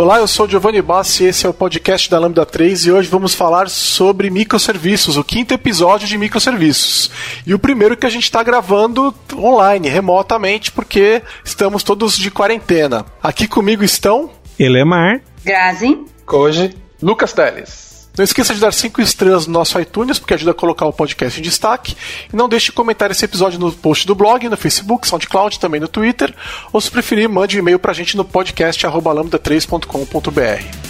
Olá, eu sou Giovanni Bassi e esse é o podcast da Lambda 3 e hoje vamos falar sobre microserviços, o quinto episódio de microserviços. E o primeiro que a gente está gravando online, remotamente, porque estamos todos de quarentena. Aqui comigo estão Elemar, Grazi, Koji, Lucas Teles. Não esqueça de dar 5 estrelas no nosso iTunes, porque ajuda a colocar o podcast em destaque. E não deixe de comentar esse episódio no post do blog, no Facebook, SoundCloud, também no Twitter. Ou se preferir, mande um e-mail pra gente no podcast lambda3.com.br.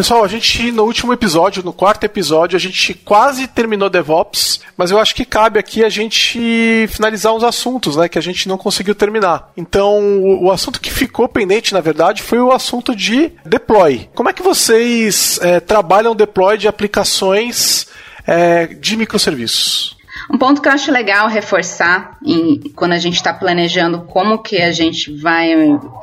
Pessoal, a gente no último episódio, no quarto episódio, a gente quase terminou DevOps, mas eu acho que cabe aqui a gente finalizar uns assuntos, né, que a gente não conseguiu terminar. Então, o, o assunto que ficou pendente, na verdade, foi o assunto de deploy. Como é que vocês é, trabalham deploy de aplicações é, de microserviços? Um ponto que eu acho legal reforçar em, quando a gente está planejando como que a gente vai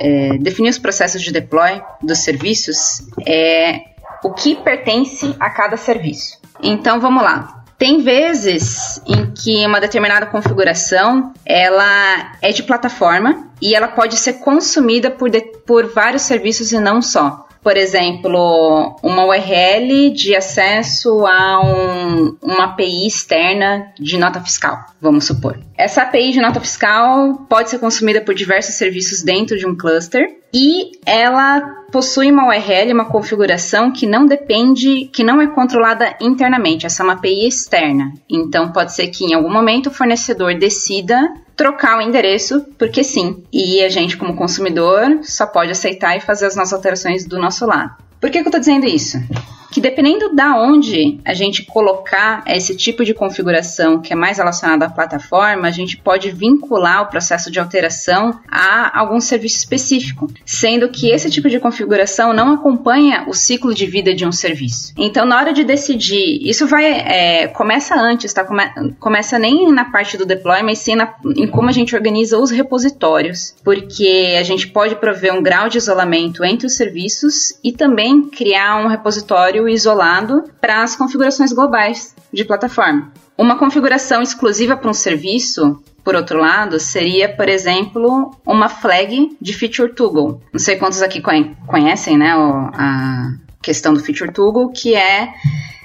é, definir os processos de deploy dos serviços é o que pertence a cada serviço. Então vamos lá. Tem vezes em que uma determinada configuração ela é de plataforma e ela pode ser consumida por, de, por vários serviços e não só por exemplo, uma URL de acesso a um, uma API externa de nota fiscal, vamos supor. Essa API de nota fiscal pode ser consumida por diversos serviços dentro de um cluster e ela possui uma URL, uma configuração que não depende, que não é controlada internamente. Essa é uma API externa. Então pode ser que em algum momento o fornecedor decida trocar o endereço, porque sim. E a gente, como consumidor, só pode aceitar e fazer as nossas alterações do nosso lado. Por que, que eu estou dizendo isso? Que dependendo da onde a gente colocar esse tipo de configuração que é mais relacionado à plataforma, a gente pode vincular o processo de alteração a algum serviço específico, sendo que esse tipo de configuração não acompanha o ciclo de vida de um serviço. Então, na hora de decidir, isso vai é, começa antes, tá? Come, começa nem na parte do deploy, mas sim na, em como a gente organiza os repositórios, porque a gente pode prover um grau de isolamento entre os serviços e também criar um repositório isolado para as configurações globais de plataforma. Uma configuração exclusiva para um serviço, por outro lado, seria, por exemplo, uma flag de feature toggle. Não sei quantos aqui conhecem, né, a questão do feature toggle, que é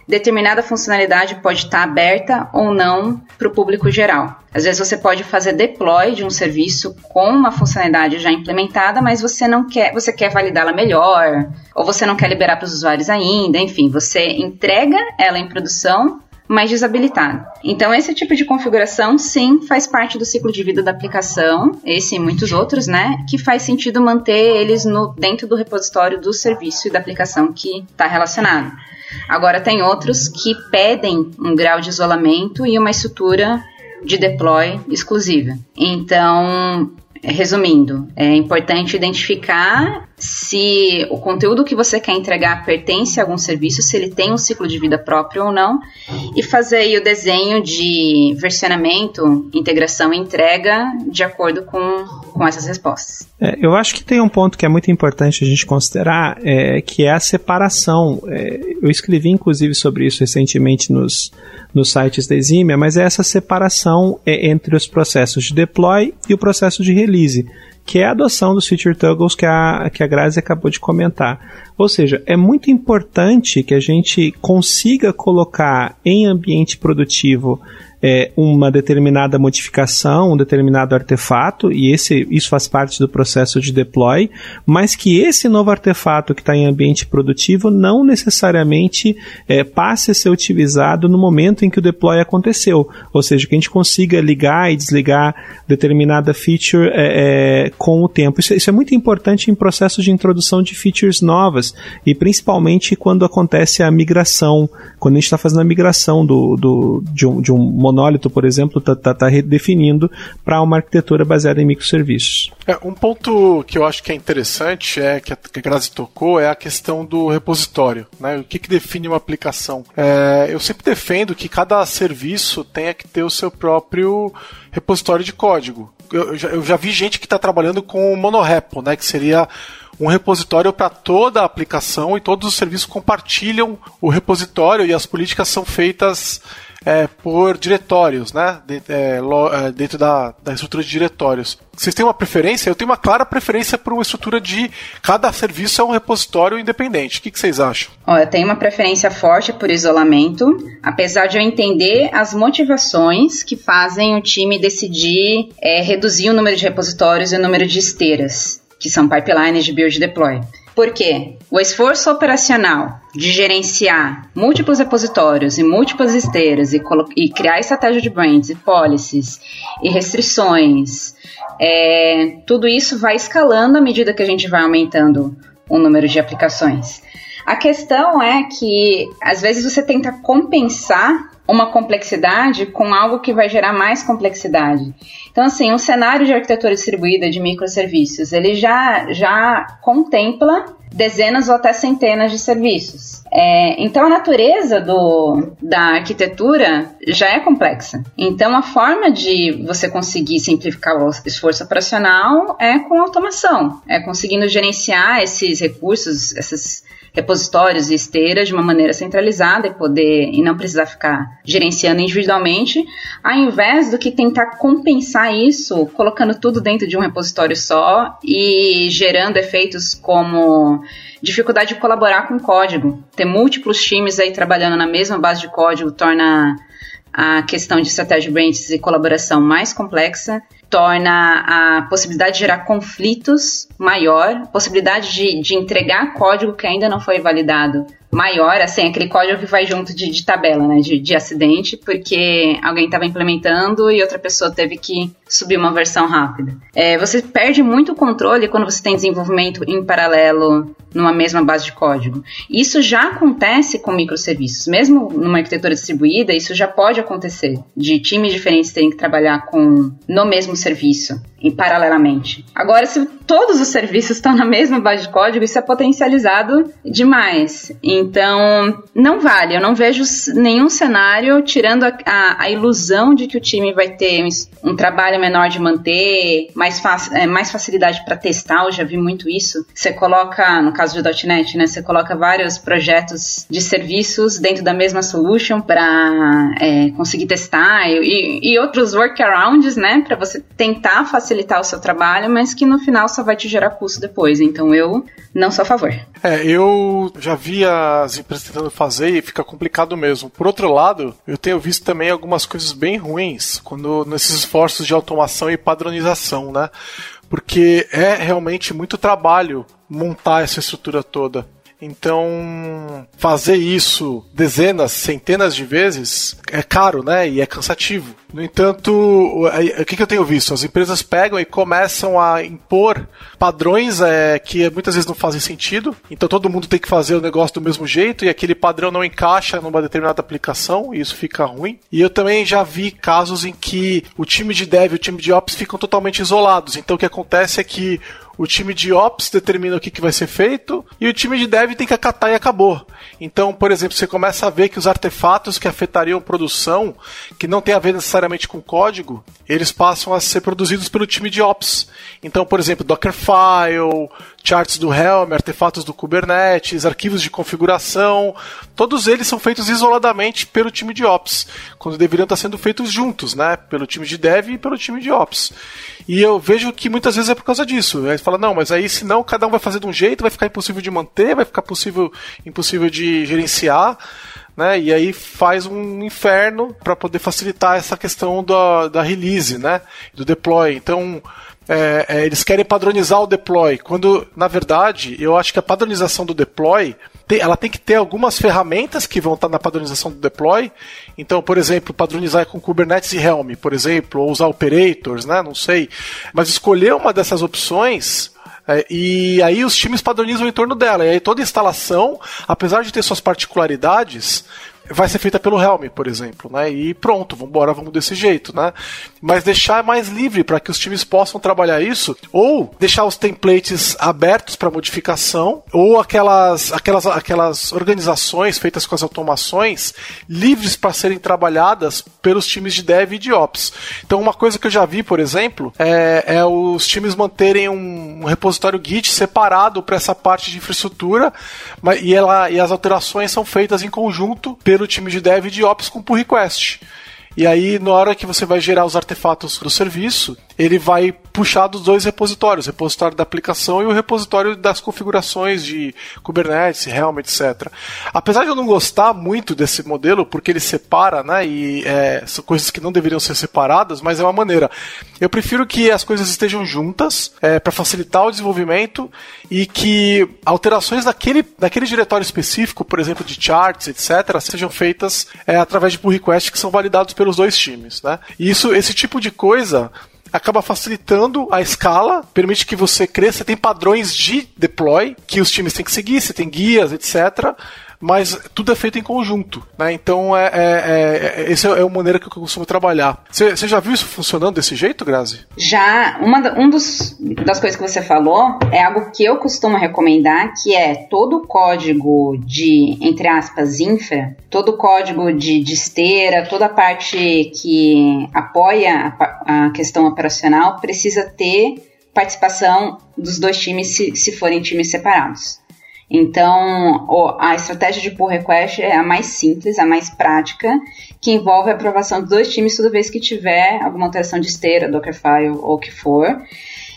determinada funcionalidade pode estar aberta ou não para o público geral. Às vezes você pode fazer deploy de um serviço com uma funcionalidade já implementada, mas você não quer, você quer validá-la melhor, ou você não quer liberar para os usuários ainda, enfim, você entrega ela em produção, mas desabilitada. Então, esse tipo de configuração, sim, faz parte do ciclo de vida da aplicação, esse e muitos outros, né? Que faz sentido manter eles no, dentro do repositório do serviço e da aplicação que está relacionado. Agora, tem outros que pedem um grau de isolamento e uma estrutura de deploy exclusiva. Então, resumindo, é importante identificar se o conteúdo que você quer entregar pertence a algum serviço, se ele tem um ciclo de vida próprio ou não, e fazer aí o desenho de versionamento, integração e entrega de acordo com, com essas respostas. É, eu acho que tem um ponto que é muito importante a gente considerar, é, que é a separação. É, eu escrevi inclusive sobre isso recentemente nos nos sites da Eximia, mas é essa separação é, entre os processos de deploy e o processo de release, que é a adoção dos feature toggles que a, que a Grazi acabou de comentar. Ou seja, é muito importante que a gente consiga colocar em ambiente produtivo é, uma determinada modificação, um determinado artefato, e esse, isso faz parte do processo de deploy, mas que esse novo artefato que está em ambiente produtivo não necessariamente é, passe a ser utilizado no momento em que o deploy aconteceu. Ou seja, que a gente consiga ligar e desligar determinada feature é, é, com o tempo. Isso, isso, é muito importante em processos de introdução de features novas e principalmente quando acontece a migração, quando a gente está fazendo a migração do, do, de, um, de um monólito, por exemplo, está tá, tá redefinindo para uma arquitetura baseada em microserviços. É, um ponto que eu acho que é interessante é que a, que Grazi tocou é a questão do repositório, né? O que, que define uma aplicação? É, eu sempre defendo que cada serviço tenha que ter o seu próprio repositório de código. Eu, eu, já, eu já, vi gente que está trabalhando com o monorepo, né? Que seria um repositório para toda a aplicação e todos os serviços compartilham o repositório e as políticas são feitas é, por diretórios, né? De, é, lo, é, dentro da, da estrutura de diretórios. Vocês têm uma preferência? Eu tenho uma clara preferência por uma estrutura de cada serviço é um repositório independente. O que, que vocês acham? Oh, eu tenho uma preferência forte por isolamento, apesar de eu entender as motivações que fazem o time decidir é, reduzir o número de repositórios e o número de esteiras, que são pipelines de build deploy. Por quê? O esforço operacional de gerenciar múltiplos repositórios e múltiplas esteiras e, e criar estratégia de brands e policies e restrições, é, tudo isso vai escalando à medida que a gente vai aumentando o número de aplicações. A questão é que às vezes você tenta compensar uma complexidade com algo que vai gerar mais complexidade. Então, assim, um cenário de arquitetura distribuída de microserviços, ele já, já contempla dezenas ou até centenas de serviços. É, então, a natureza do, da arquitetura já é complexa. Então, a forma de você conseguir simplificar o esforço operacional é com automação, é conseguindo gerenciar esses recursos, essas repositórios e esteiras de uma maneira centralizada e poder e não precisar ficar gerenciando individualmente, ao invés do que tentar compensar isso colocando tudo dentro de um repositório só e gerando efeitos como dificuldade de colaborar com código. Ter múltiplos times aí trabalhando na mesma base de código torna a questão de estratégia branches e colaboração mais complexa torna a possibilidade de gerar conflitos maior, possibilidade de, de entregar código que ainda não foi validado maior, assim, aquele código que vai junto de, de tabela, né, de, de acidente, porque alguém estava implementando e outra pessoa teve que subir uma versão rápida. É, você perde muito controle quando você tem desenvolvimento em paralelo numa mesma base de código. Isso já acontece com microserviços. Mesmo numa arquitetura distribuída, isso já pode acontecer, de times diferentes terem que trabalhar com no mesmo serviço, em paralelamente. Agora, se todos os serviços estão na mesma base de código, isso é potencializado demais. Então, não vale. Eu não vejo nenhum cenário tirando a, a, a ilusão de que o time vai ter um trabalho menor de manter, mais, é, mais facilidade para testar. Eu já vi muito isso. Você coloca, no caso do .NET, né? Você coloca vários projetos de serviços dentro da mesma solution para é, conseguir testar e, e, outros workarounds, né? Para você tentar facilitar o seu trabalho, mas que no final só vai te gerar custo depois. Então eu não sou a favor. É, eu já vi as empresas tentando fazer e fica complicado mesmo. Por outro lado, eu tenho visto também algumas coisas bem ruins quando nesses esforços de automação e padronização, né? Porque é realmente muito trabalho montar essa estrutura toda. Então, fazer isso dezenas, centenas de vezes é caro, né? E é cansativo. No entanto, o que, eu tenho visto? As empresas pegam e começam a impor padrões é, que muitas vezes não fazem sentido. Então, todo mundo tem que fazer o negócio do mesmo jeito e aquele padrão não encaixa numa determinada aplicação e isso fica ruim. E eu também já vi casos em que o time de dev e o time de ops ficam totalmente isolados. Então, o que acontece é que o time de Ops determina o que, que vai ser feito e o time de Dev tem que acatar e acabou. Então, por exemplo, você começa a ver que os artefatos que afetariam produção, que não tem a ver necessariamente com código, eles passam a ser produzidos pelo time de Ops. Então, por exemplo, Dockerfile, charts do Helm, artefatos do Kubernetes, arquivos de configuração, todos eles são feitos isoladamente pelo time de Ops, quando deveriam estar sendo feitos juntos, né? Pelo time de Dev e pelo time de Ops. E eu vejo que muitas vezes é por causa disso. Aí fala, não, mas aí senão cada um vai fazer de um jeito, vai ficar impossível de manter, vai ficar possível, impossível de gerenciar. né? E aí faz um inferno para poder facilitar essa questão da, da release, né? Do deploy. Então, é, é, eles querem padronizar o deploy, quando na verdade eu acho que a padronização do deploy tem, ela tem que ter algumas ferramentas que vão estar na padronização do deploy. Então, por exemplo, padronizar com Kubernetes e Helm, por exemplo, ou usar operators, né? Não sei. Mas escolher uma dessas opções é, e aí os times padronizam em torno dela. E aí toda instalação, apesar de ter suas particularidades, vai ser feita pelo Helm, por exemplo, né? E pronto, vamos embora, vamos desse jeito, né? Mas deixar mais livre para que os times possam trabalhar isso, ou deixar os templates abertos para modificação, ou aquelas, aquelas, aquelas organizações feitas com as automações livres para serem trabalhadas pelos times de dev e de ops. Então, uma coisa que eu já vi, por exemplo, é, é os times manterem um, um repositório Git separado para essa parte de infraestrutura, mas, e, ela, e as alterações são feitas em conjunto pelo time de dev de ops com pull request. E aí, na hora que você vai gerar os artefatos do serviço, ele vai puxar dos dois repositórios, o repositório da aplicação e o repositório das configurações de Kubernetes, Helm, etc. Apesar de eu não gostar muito desse modelo, porque ele separa, né, e é, são coisas que não deveriam ser separadas, mas é uma maneira. Eu prefiro que as coisas estejam juntas é, para facilitar o desenvolvimento e que alterações daquele, daquele diretório específico, por exemplo, de charts, etc., sejam feitas é, através de pull requests que são validados pelos dois times. Né? E isso, esse tipo de coisa acaba facilitando a escala, permite que você cresça, tem padrões de deploy que os times têm que seguir, você tem guias, etc mas tudo é feito em conjunto, né? Então é, é, é, é esse é a maneira que eu costumo trabalhar. Você já viu isso funcionando desse jeito, Grazi? Já. Uma um dos, das coisas que você falou é algo que eu costumo recomendar, que é todo o código de, entre aspas, infra, todo o código de, de esteira, toda a parte que apoia a, a questão operacional precisa ter participação dos dois times se, se forem times separados. Então, a estratégia de pull request é a mais simples, a mais prática, que envolve a aprovação dos dois times toda vez que tiver alguma alteração de esteira, Dockerfile ou o que for.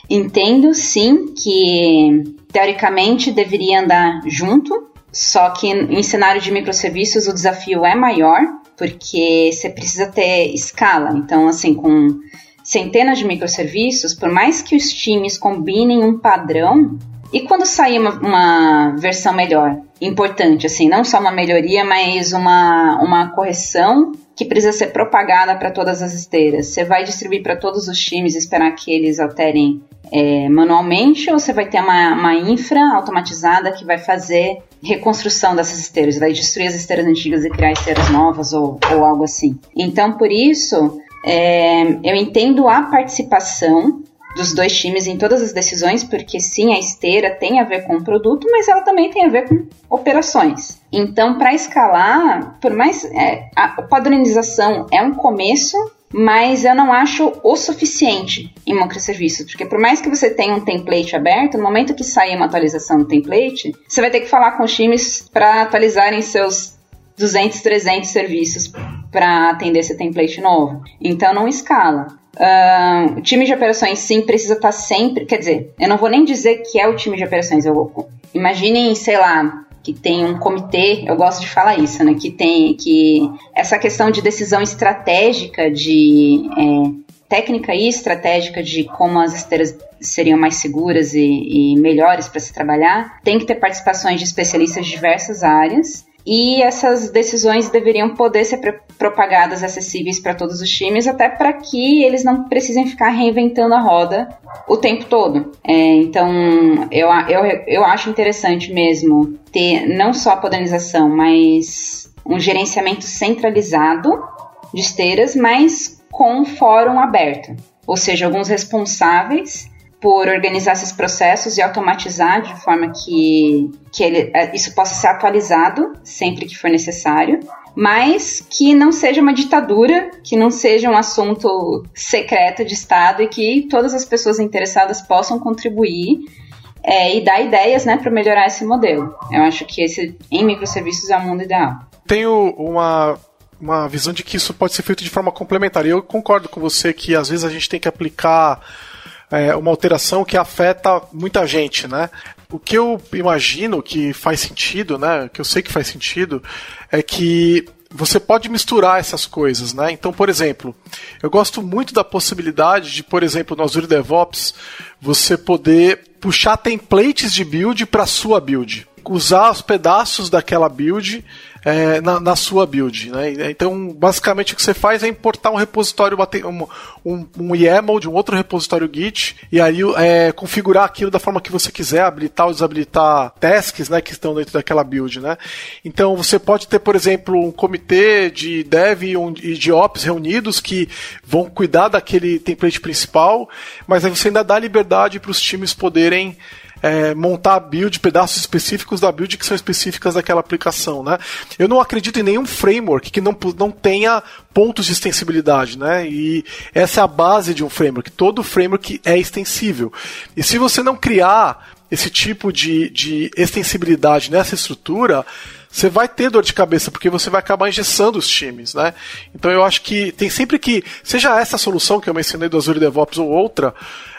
Entendo sim que teoricamente deveria andar junto, só que em cenário de microserviços o desafio é maior, porque você precisa ter escala. Então, assim, com centenas de microserviços, por mais que os times combinem um padrão, e quando sair uma, uma, versão melhor, importante, assim, não só uma melhoria, mas uma, uma correção que precisa ser propagada para todas as esteiras? Você vai distribuir para todos os times e esperar que eles alterem é, manualmente ou você vai ter uma, uma infra automatizada que vai fazer reconstrução dessas esteiras, vai destruir as esteiras antigas e criar esteiras novas ou, ou algo assim? Então, por isso, é, eu entendo a participação dos dois times em todas as decisões, porque sim, a esteira tem a ver com o produto, mas ela também tem a ver com operações. Então, para escalar, por mais é, a padronização é um começo, mas eu não acho o suficiente em microserviços, porque por mais que você tenha um template aberto, no momento que sair uma atualização do template, você vai ter que falar com os times para atualizarem seus 200, 300 serviços para atender esse template novo. Então não escala. Uh, o time de operações sim precisa estar tá sempre. Quer dizer, eu não vou nem dizer que é o time de operações. Eu, imaginem, sei lá, que tem um comitê, eu gosto de falar isso, né? Que tem que essa questão de decisão estratégica, de é, técnica e estratégica de como as esteiras seriam mais seguras e, e melhores para se trabalhar, tem que ter participações de especialistas de diversas áreas e essas decisões deveriam poder ser propagadas, acessíveis para todos os times, até para que eles não precisem ficar reinventando a roda o tempo todo. É, então, eu, eu, eu acho interessante mesmo ter não só a padronização, mas um gerenciamento centralizado de esteiras, mas com um fórum aberto. Ou seja, alguns responsáveis por organizar esses processos e automatizar de forma que, que ele, é, isso possa ser atualizado sempre que for necessário, mas que não seja uma ditadura, que não seja um assunto secreto de Estado e que todas as pessoas interessadas possam contribuir é, e dar ideias né, para melhorar esse modelo. Eu acho que esse em microserviços é o mundo ideal. Tenho uma uma visão de que isso pode ser feito de forma complementar. E eu concordo com você que às vezes a gente tem que aplicar é, uma alteração que afeta muita gente, né? O que eu imagino que faz sentido, né? Que eu sei que faz sentido, é que você pode misturar essas coisas, né? Então, por exemplo, eu gosto muito da possibilidade de, por exemplo, no Azure DevOps, você poder puxar templates de build para sua build, usar os pedaços daquela build é, na, na, sua build. Né? Então, basicamente, o que você faz é importar um repositório, um, um, um YAML de um outro repositório Git, e aí é, configurar aquilo da forma que você quiser, habilitar ou desabilitar tasks né, que estão dentro daquela build. Né? Então, você pode ter, por exemplo, um comitê de dev e de ops reunidos que vão cuidar daquele template principal, mas aí você ainda dá liberdade para os times poderem é, montar build, pedaços específicos da build que são específicas daquela aplicação, né? Eu não acredito em nenhum framework que não, não tenha pontos de extensibilidade, né? E essa é a base de um framework. Todo framework é extensível. E se você não criar esse tipo de, de extensibilidade nessa estrutura, você vai ter dor de cabeça, porque você vai acabar engessando os times, né? Então eu acho que tem sempre que, seja essa solução que eu mencionei do Azure DevOps ou outra,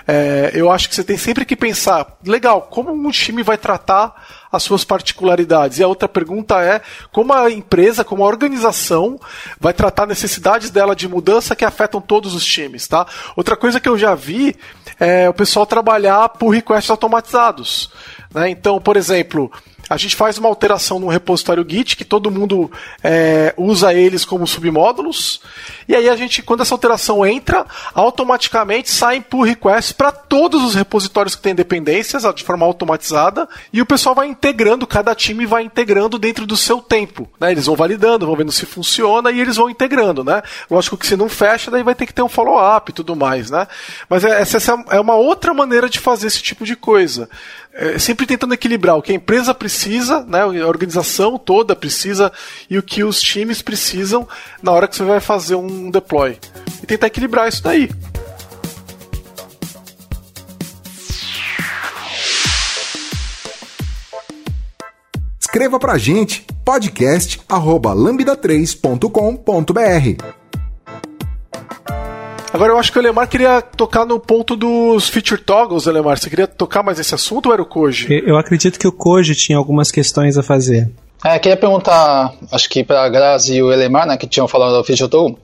é, eu acho que você tem sempre que pensar, legal, como um time vai tratar as suas particularidades? E a outra pergunta é como a empresa, como a organização vai tratar necessidades dela de mudança que afetam todos os times, tá? Outra coisa que eu já vi é o pessoal trabalhar por requests automatizados. Né? Então, por exemplo, a gente faz uma alteração no repositório Git, que todo mundo é, usa eles como submódulos, e aí a gente, quando essa alteração entra, automaticamente sai pull requests para todos os repositórios que têm dependências, de forma automatizada, e o pessoal vai integrando, cada time vai integrando dentro do seu tempo. Né? Eles vão validando, vão vendo se funciona e eles vão integrando. Né? Lógico que se não fecha, daí vai ter que ter um follow-up e tudo mais. Né? Mas é, essa é uma outra maneira de fazer esse tipo de coisa é, sempre tentando equilibrar o que a empresa precisa, né, a organização toda precisa e o que os times precisam na hora que você vai fazer um deploy. E tentar equilibrar isso daí. Escreva pra gente podcast@lambda3.com.br. Agora eu acho que o Elemar queria tocar no ponto dos feature toggles, Elemar. Você queria tocar mais nesse assunto ou era o Koji? Eu acredito que o Koji tinha algumas questões a fazer. É, queria perguntar, acho que para a Grazi e o Elemar, né, que tinham falado do feature toggle,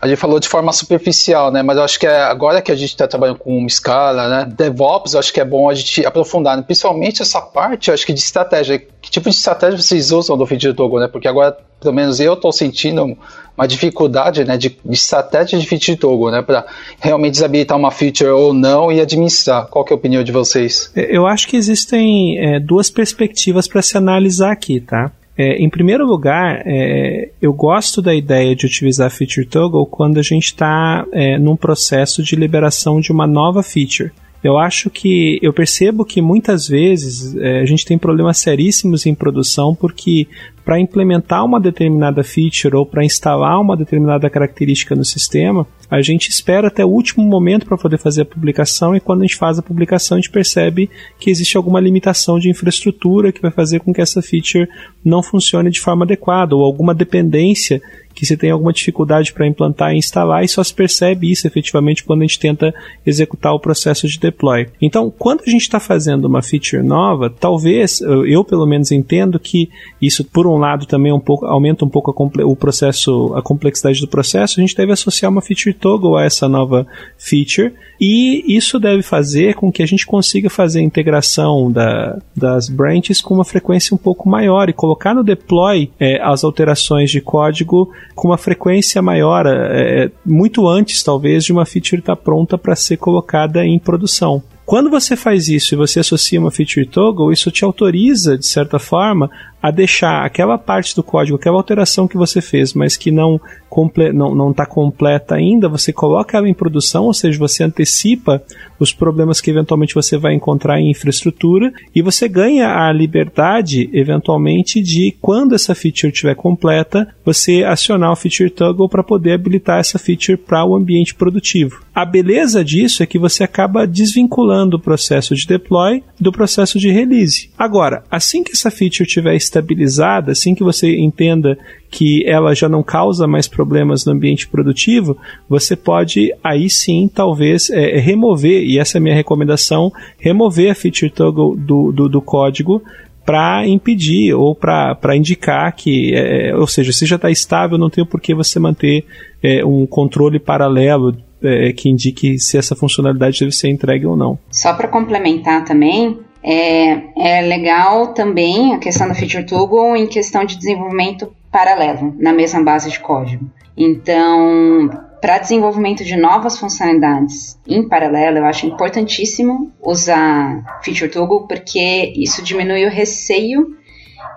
a gente falou de forma superficial, né? Mas eu acho que é, agora que a gente está trabalhando com Scala, né? DevOps, eu acho que é bom a gente aprofundar, né? principalmente essa parte, eu acho que de estratégia. Que tipo de estratégia vocês usam do toggle, né? Porque agora, pelo menos eu estou sentindo uma dificuldade, né? De, de estratégia de toggle, né? Para realmente desabilitar uma feature ou não e administrar. Qual que é a opinião de vocês? Eu acho que existem é, duas perspectivas para se analisar aqui, tá? É, em primeiro lugar, é, eu gosto da ideia de utilizar Feature Toggle quando a gente está é, num processo de liberação de uma nova feature. Eu acho que eu percebo que muitas vezes é, a gente tem problemas seríssimos em produção porque para implementar uma determinada feature ou para instalar uma determinada característica no sistema, a gente espera até o último momento para poder fazer a publicação e quando a gente faz a publicação a gente percebe que existe alguma limitação de infraestrutura que vai fazer com que essa feature não funcione de forma adequada ou alguma dependência que se tem alguma dificuldade para implantar e instalar e só se percebe isso efetivamente quando a gente tenta executar o processo de deploy. Então, quando a gente está fazendo uma feature nova, talvez, eu pelo menos entendo que isso, por um lado, também um pouco, aumenta um pouco a, o processo, a complexidade do processo, a gente deve associar uma feature toggle a essa nova feature e isso deve fazer com que a gente consiga fazer a integração da, das branches com uma frequência um pouco maior e colocar no deploy é, as alterações de código com uma frequência maior, é, é muito antes talvez de uma feature estar tá pronta para ser colocada em produção. Quando você faz isso e você associa uma feature toggle, isso te autoriza, de certa forma, a deixar aquela parte do código, aquela alteração que você fez, mas que não está não, não tá completa ainda, você coloca ela em produção, ou seja, você antecipa os problemas que eventualmente você vai encontrar em infraestrutura e você ganha a liberdade, eventualmente, de quando essa feature estiver completa, você acionar o feature toggle para poder habilitar essa feature para o ambiente produtivo. A beleza disso é que você acaba desvinculando o processo de deploy do processo de release. Agora, assim que essa feature estiver estabilizada, assim que você entenda que ela já não causa mais problemas no ambiente produtivo, você pode aí sim talvez é, remover, e essa é a minha recomendação, remover a feature toggle do, do, do código para impedir ou para indicar que, é, ou seja, se já está estável, não tem por que você manter é, um controle paralelo é, que indique se essa funcionalidade deve ser entregue ou não. Só para complementar também, é, é legal também a questão da Feature Toggle em questão de desenvolvimento paralelo na mesma base de código. Então, para desenvolvimento de novas funcionalidades em paralelo, eu acho importantíssimo usar Feature Toggle porque isso diminui o receio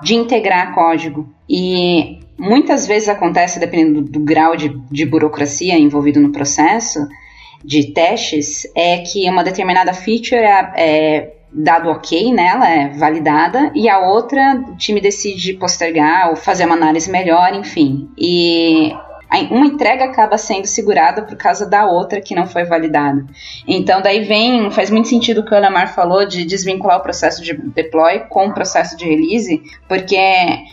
de integrar código. E muitas vezes acontece, dependendo do, do grau de, de burocracia envolvido no processo de testes, é que uma determinada feature é, é dado ok nela, é validada, e a outra o time decide postergar ou fazer uma análise melhor, enfim. E uma entrega acaba sendo segurada por causa da outra que não foi validada. Então, daí vem, faz muito sentido o que o Lamar falou de desvincular o processo de deploy com o processo de release, porque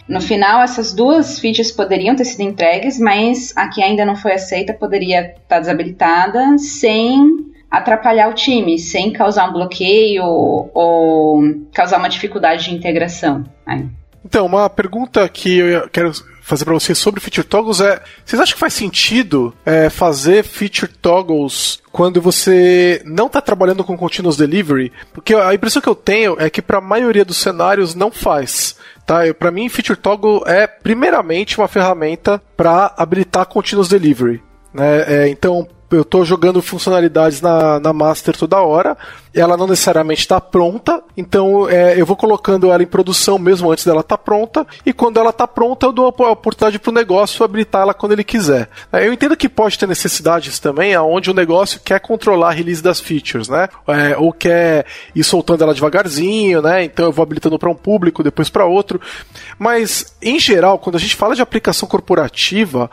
no final essas duas features poderiam ter sido entregues, mas a que ainda não foi aceita poderia estar desabilitada sem atrapalhar o time, sem causar um bloqueio ou, causar uma dificuldade de integração. Então, uma pergunta que eu quero fazer para vocês sobre feature toggles é: vocês acham que faz sentido é, fazer feature toggles quando você não está trabalhando com continuous delivery? Porque a impressão que eu tenho é que para a maioria dos cenários não faz. Tá, para mim, feature toggle é primeiramente uma ferramenta para habilitar continuous delivery. Né? É, então, eu estou jogando funcionalidades na, na Master toda hora, ela não necessariamente está pronta, então é, eu vou colocando ela em produção mesmo antes dela estar tá pronta, e quando ela está pronta eu dou a oportunidade para o negócio habilitar ela quando ele quiser. É, eu entendo que pode ter necessidades também aonde o negócio quer controlar a release das features, né? É, ou quer ir soltando ela devagarzinho, né? Então eu vou habilitando para um público, depois para outro. Mas, em geral, quando a gente fala de aplicação corporativa,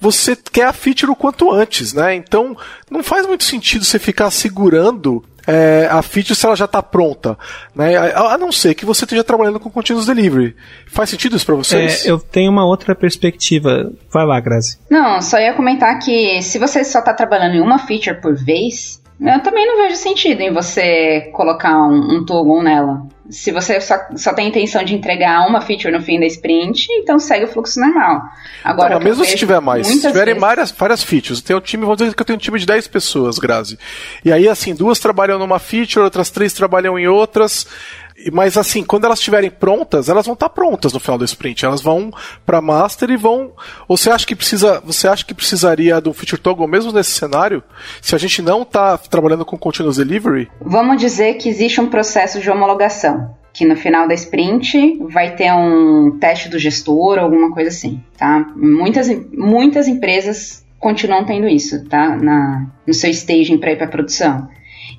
você quer a feature o quanto antes, né? Então não faz muito sentido você ficar segurando é, a feature se ela já está pronta, né? A, a, não ser que você esteja trabalhando com continuous delivery. Faz sentido isso para vocês? É, eu tenho uma outra perspectiva. Vai lá, Grazi. Não, só ia comentar que se você só está trabalhando em uma feature por vez, eu também não vejo sentido em você colocar um, um toggle nela. Se você só, só tem a intenção de entregar uma feature no fim da sprint, então segue o fluxo normal. Agora, não, mesmo se tiver mais, se tiverem vezes... várias, várias features, tem um time, vamos dizer que eu tenho um time de 10 pessoas, Grazi. E aí, assim, duas trabalham numa feature, outras três trabalham em outras. Mas assim, quando elas estiverem prontas, elas vão estar prontas no final do sprint. Elas vão para master e vão. Ou você acha que precisa, você acha que precisaria do feature toggle mesmo nesse cenário? Se a gente não está trabalhando com continuous delivery? Vamos dizer que existe um processo de homologação que no final da sprint vai ter um teste do gestor, alguma coisa assim, tá? Muitas, muitas empresas continuam tendo isso, tá? Na, no seu staging para ir para produção.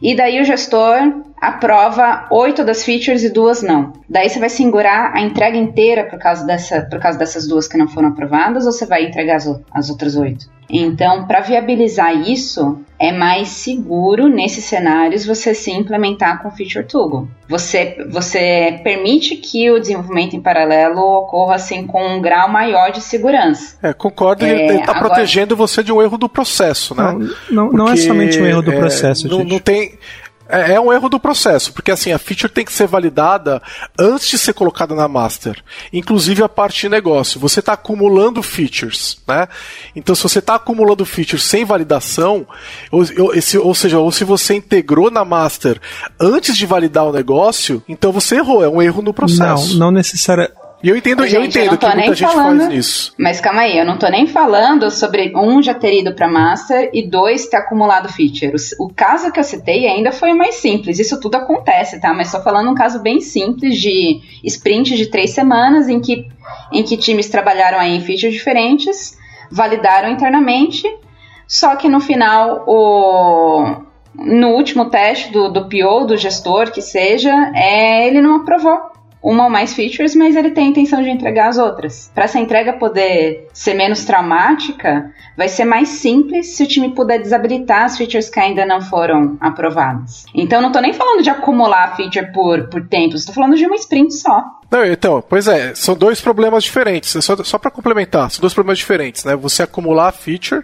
E daí o gestor aprova oito das features e duas não. Daí você vai segurar a entrega inteira por causa, dessa, por causa dessas duas que não foram aprovadas ou você vai entregar as, as outras oito? Então, para viabilizar isso, é mais seguro nesses cenários você se implementar com Feature Toggle. Você, você permite que o desenvolvimento em paralelo ocorra assim com um grau maior de segurança. É, concordo, é, ele está protegendo você de um erro do processo, né? Não, não, não é somente um erro do é, processo, não, não tem é, é, um erro do processo, porque assim, a feature tem que ser validada antes de ser colocada na master. Inclusive a parte de negócio. Você está acumulando features, né? Então, se você está acumulando features sem validação, ou, ou, ou, seja, ou se você integrou na master antes de validar o negócio, então você errou, é um erro no processo. Não, não necessariamente e eu entendo, gente, eu entendo eu que muita gente falando, faz isso. Mas calma aí, eu não tô nem falando sobre um já ter ido para master e dois ter acumulado features. O caso que eu citei ainda foi mais simples. Isso tudo acontece, tá? Mas tô falando um caso bem simples de sprint de três semanas em que, em que times trabalharam aí em features diferentes, validaram internamente, só que no final o no último teste do, do PO, do gestor, que seja, é, ele não aprovou uma ou mais features, mas ele tem a intenção de entregar as outras. Para essa entrega poder ser menos traumática, vai ser mais simples se o time puder desabilitar as features que ainda não foram aprovadas. Então não estou nem falando de acumular feature por, por tempos, estou falando de uma sprint só. Não, então, pois é, são dois problemas diferentes. É só, só para complementar, são dois problemas diferentes, né? Você acumular a feature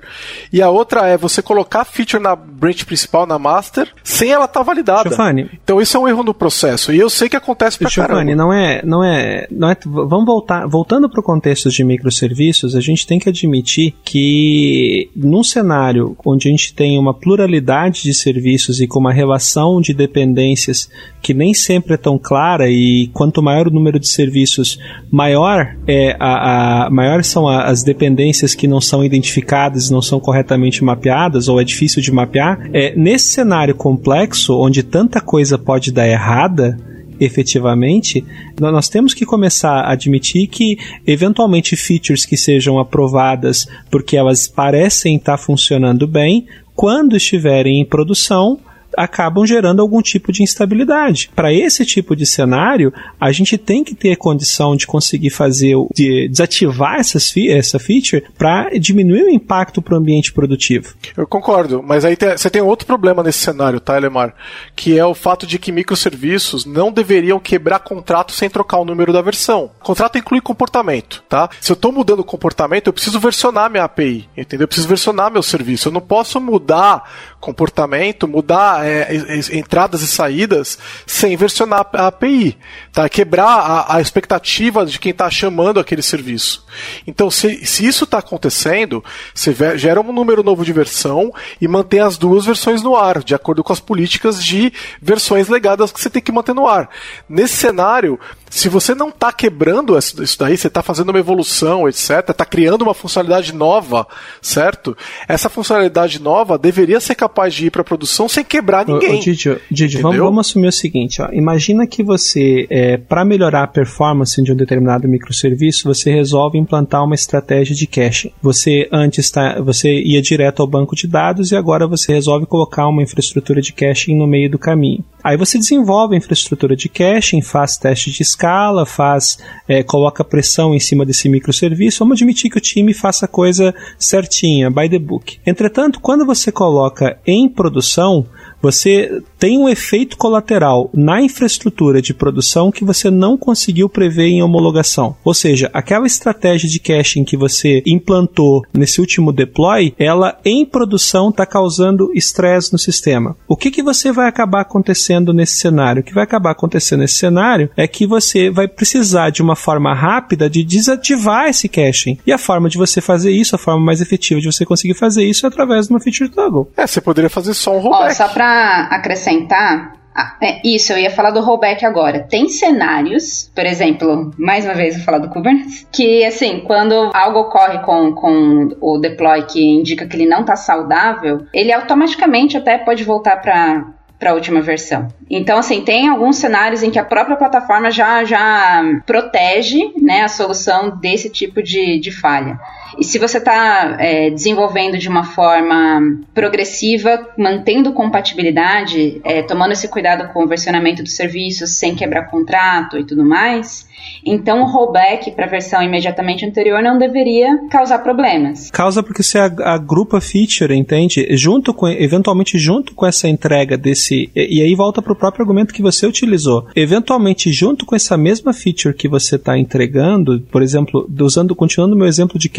e a outra é você colocar a feature na branch principal, na master, sem ela estar tá validada. Giovanni. Então isso é um erro no processo. E eu sei que acontece pra Giovanni, caramba. não é, não é, não é. Vamos voltar, voltando para o contexto de microserviços, a gente tem que admitir que num cenário onde a gente tem uma pluralidade de serviços e com uma relação de dependências que nem sempre é tão clara e quanto maior o número de serviços, maior é a, a maior são a, as dependências que não são identificadas, não são corretamente mapeadas ou é difícil de mapear. É, nesse cenário complexo, onde tanta coisa pode dar errada, efetivamente, nós temos que começar a admitir que, eventualmente, features que sejam aprovadas porque elas parecem estar funcionando bem, quando estiverem em produção, acabam gerando algum tipo de instabilidade. Para esse tipo de cenário, a gente tem que ter condição de conseguir fazer, de desativar essas, essa feature para diminuir o impacto para o ambiente produtivo. Eu concordo, mas aí tem, você tem outro problema nesse cenário, tá, Elemar? Que é o fato de que microserviços não deveriam quebrar contrato sem trocar o número da versão. O contrato inclui comportamento, tá? Se eu estou mudando o comportamento, eu preciso versionar minha API, entendeu? Eu preciso versionar meu serviço. Eu não posso mudar comportamento, mudar é, entradas e saídas sem versionar a API, tá? Quebrar a, a expectativa de quem está chamando aquele serviço. Então, se, se isso está acontecendo, você gera um número novo de versão e mantém as duas versões no ar, de acordo com as políticas de versões legadas que você tem que manter no ar. Nesse cenário, se você não está quebrando isso daí, você está fazendo uma evolução, etc., está criando uma funcionalidade nova, certo? Essa funcionalidade nova deveria ser capaz de ir para produção sem quebrar ninguém. Ô, ô, Didi, Didi vamos, vamos, assumir o seguinte: ó. imagina que você, é, para melhorar a performance de um determinado microserviço, você resolve implantar uma estratégia de caching. Você antes tá, você ia direto ao banco de dados e agora você resolve colocar uma infraestrutura de caching no meio do caminho. Aí você desenvolve a infraestrutura de caching, faz teste de escala, faz, é, coloca pressão em cima desse microserviço. Vamos admitir que o time faça a coisa certinha, by the book. Entretanto, quando você coloca em produção, você tem um efeito colateral na infraestrutura de produção que você não conseguiu prever em homologação. Ou seja, aquela estratégia de caching que você implantou nesse último deploy, ela em produção está causando estresse no sistema. O que, que você vai acabar acontecendo nesse cenário? O que vai acabar acontecendo nesse cenário é que você vai precisar de uma forma rápida de desativar esse caching. E a forma de você fazer isso, a forma mais efetiva de você conseguir fazer isso é através de uma feature toggle. É, você poderia fazer só um rollback. Ó, só para acrescentar, é, isso, eu ia falar do rollback agora. Tem cenários, por exemplo, mais uma vez vou falar do Kubernetes, que assim, quando algo ocorre com, com o deploy que indica que ele não está saudável, ele automaticamente até pode voltar para para a última versão. Então, assim, tem alguns cenários em que a própria plataforma já, já protege né, a solução desse tipo de, de falha. E se você está é, desenvolvendo de uma forma progressiva, mantendo compatibilidade, é, tomando esse cuidado com o versionamento dos serviços, sem quebrar contrato e tudo mais, então o rollback para a versão imediatamente anterior não deveria causar problemas. Causa porque você agrupa feature, entende? Junto com, eventualmente junto com essa entrega desse. E, e aí volta para o próprio argumento que você utilizou. Eventualmente, junto com essa mesma feature que você está entregando, por exemplo, usando, continuando meu exemplo de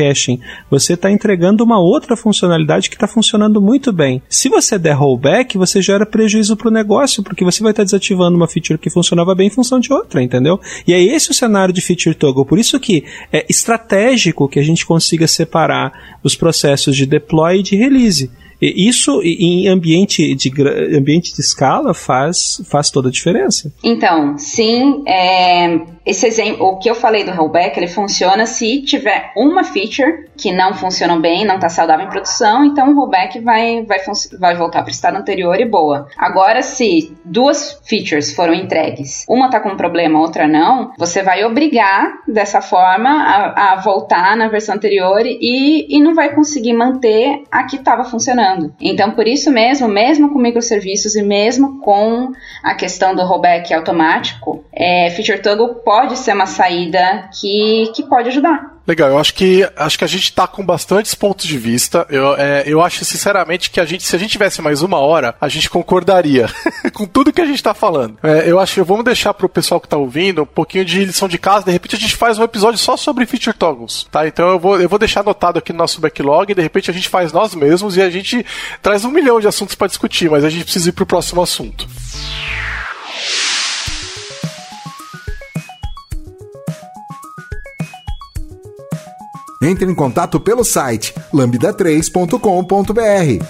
você está entregando uma outra funcionalidade que está funcionando muito bem. Se você der rollback, você gera prejuízo para o negócio, porque você vai estar tá desativando uma feature que funcionava bem em função de outra, entendeu? E é esse o cenário de feature toggle. Por isso que é estratégico que a gente consiga separar os processos de deploy e de release. Isso em ambiente de, ambiente de escala faz, faz toda a diferença. Então, sim, é, esse exemplo, o que eu falei do rollback, ele funciona se tiver uma feature que não funciona bem, não está saudável em produção, então o rollback vai, vai, vai voltar para o estado anterior e boa. Agora, se duas features foram entregues, uma está com um problema, outra não, você vai obrigar dessa forma a, a voltar na versão anterior e, e não vai conseguir manter a que estava funcionando funcionando. Então, por isso mesmo, mesmo com microserviços e mesmo com a questão do rollback automático, é, Feature Toggle pode ser uma saída que, que pode ajudar. Legal, eu acho que acho que a gente tá com bastantes pontos de vista. Eu, é, eu acho sinceramente que a gente, se a gente tivesse mais uma hora, a gente concordaria com tudo que a gente tá falando. É, eu acho vamos deixar pro pessoal que tá ouvindo um pouquinho de lição de casa. De repente a gente faz um episódio só sobre feature toggles, tá? Então eu vou, eu vou deixar anotado aqui no nosso backlog. De repente a gente faz nós mesmos e a gente traz um milhão de assuntos para discutir, mas a gente precisa ir pro próximo assunto. Entre em contato pelo site lambda3.com.br.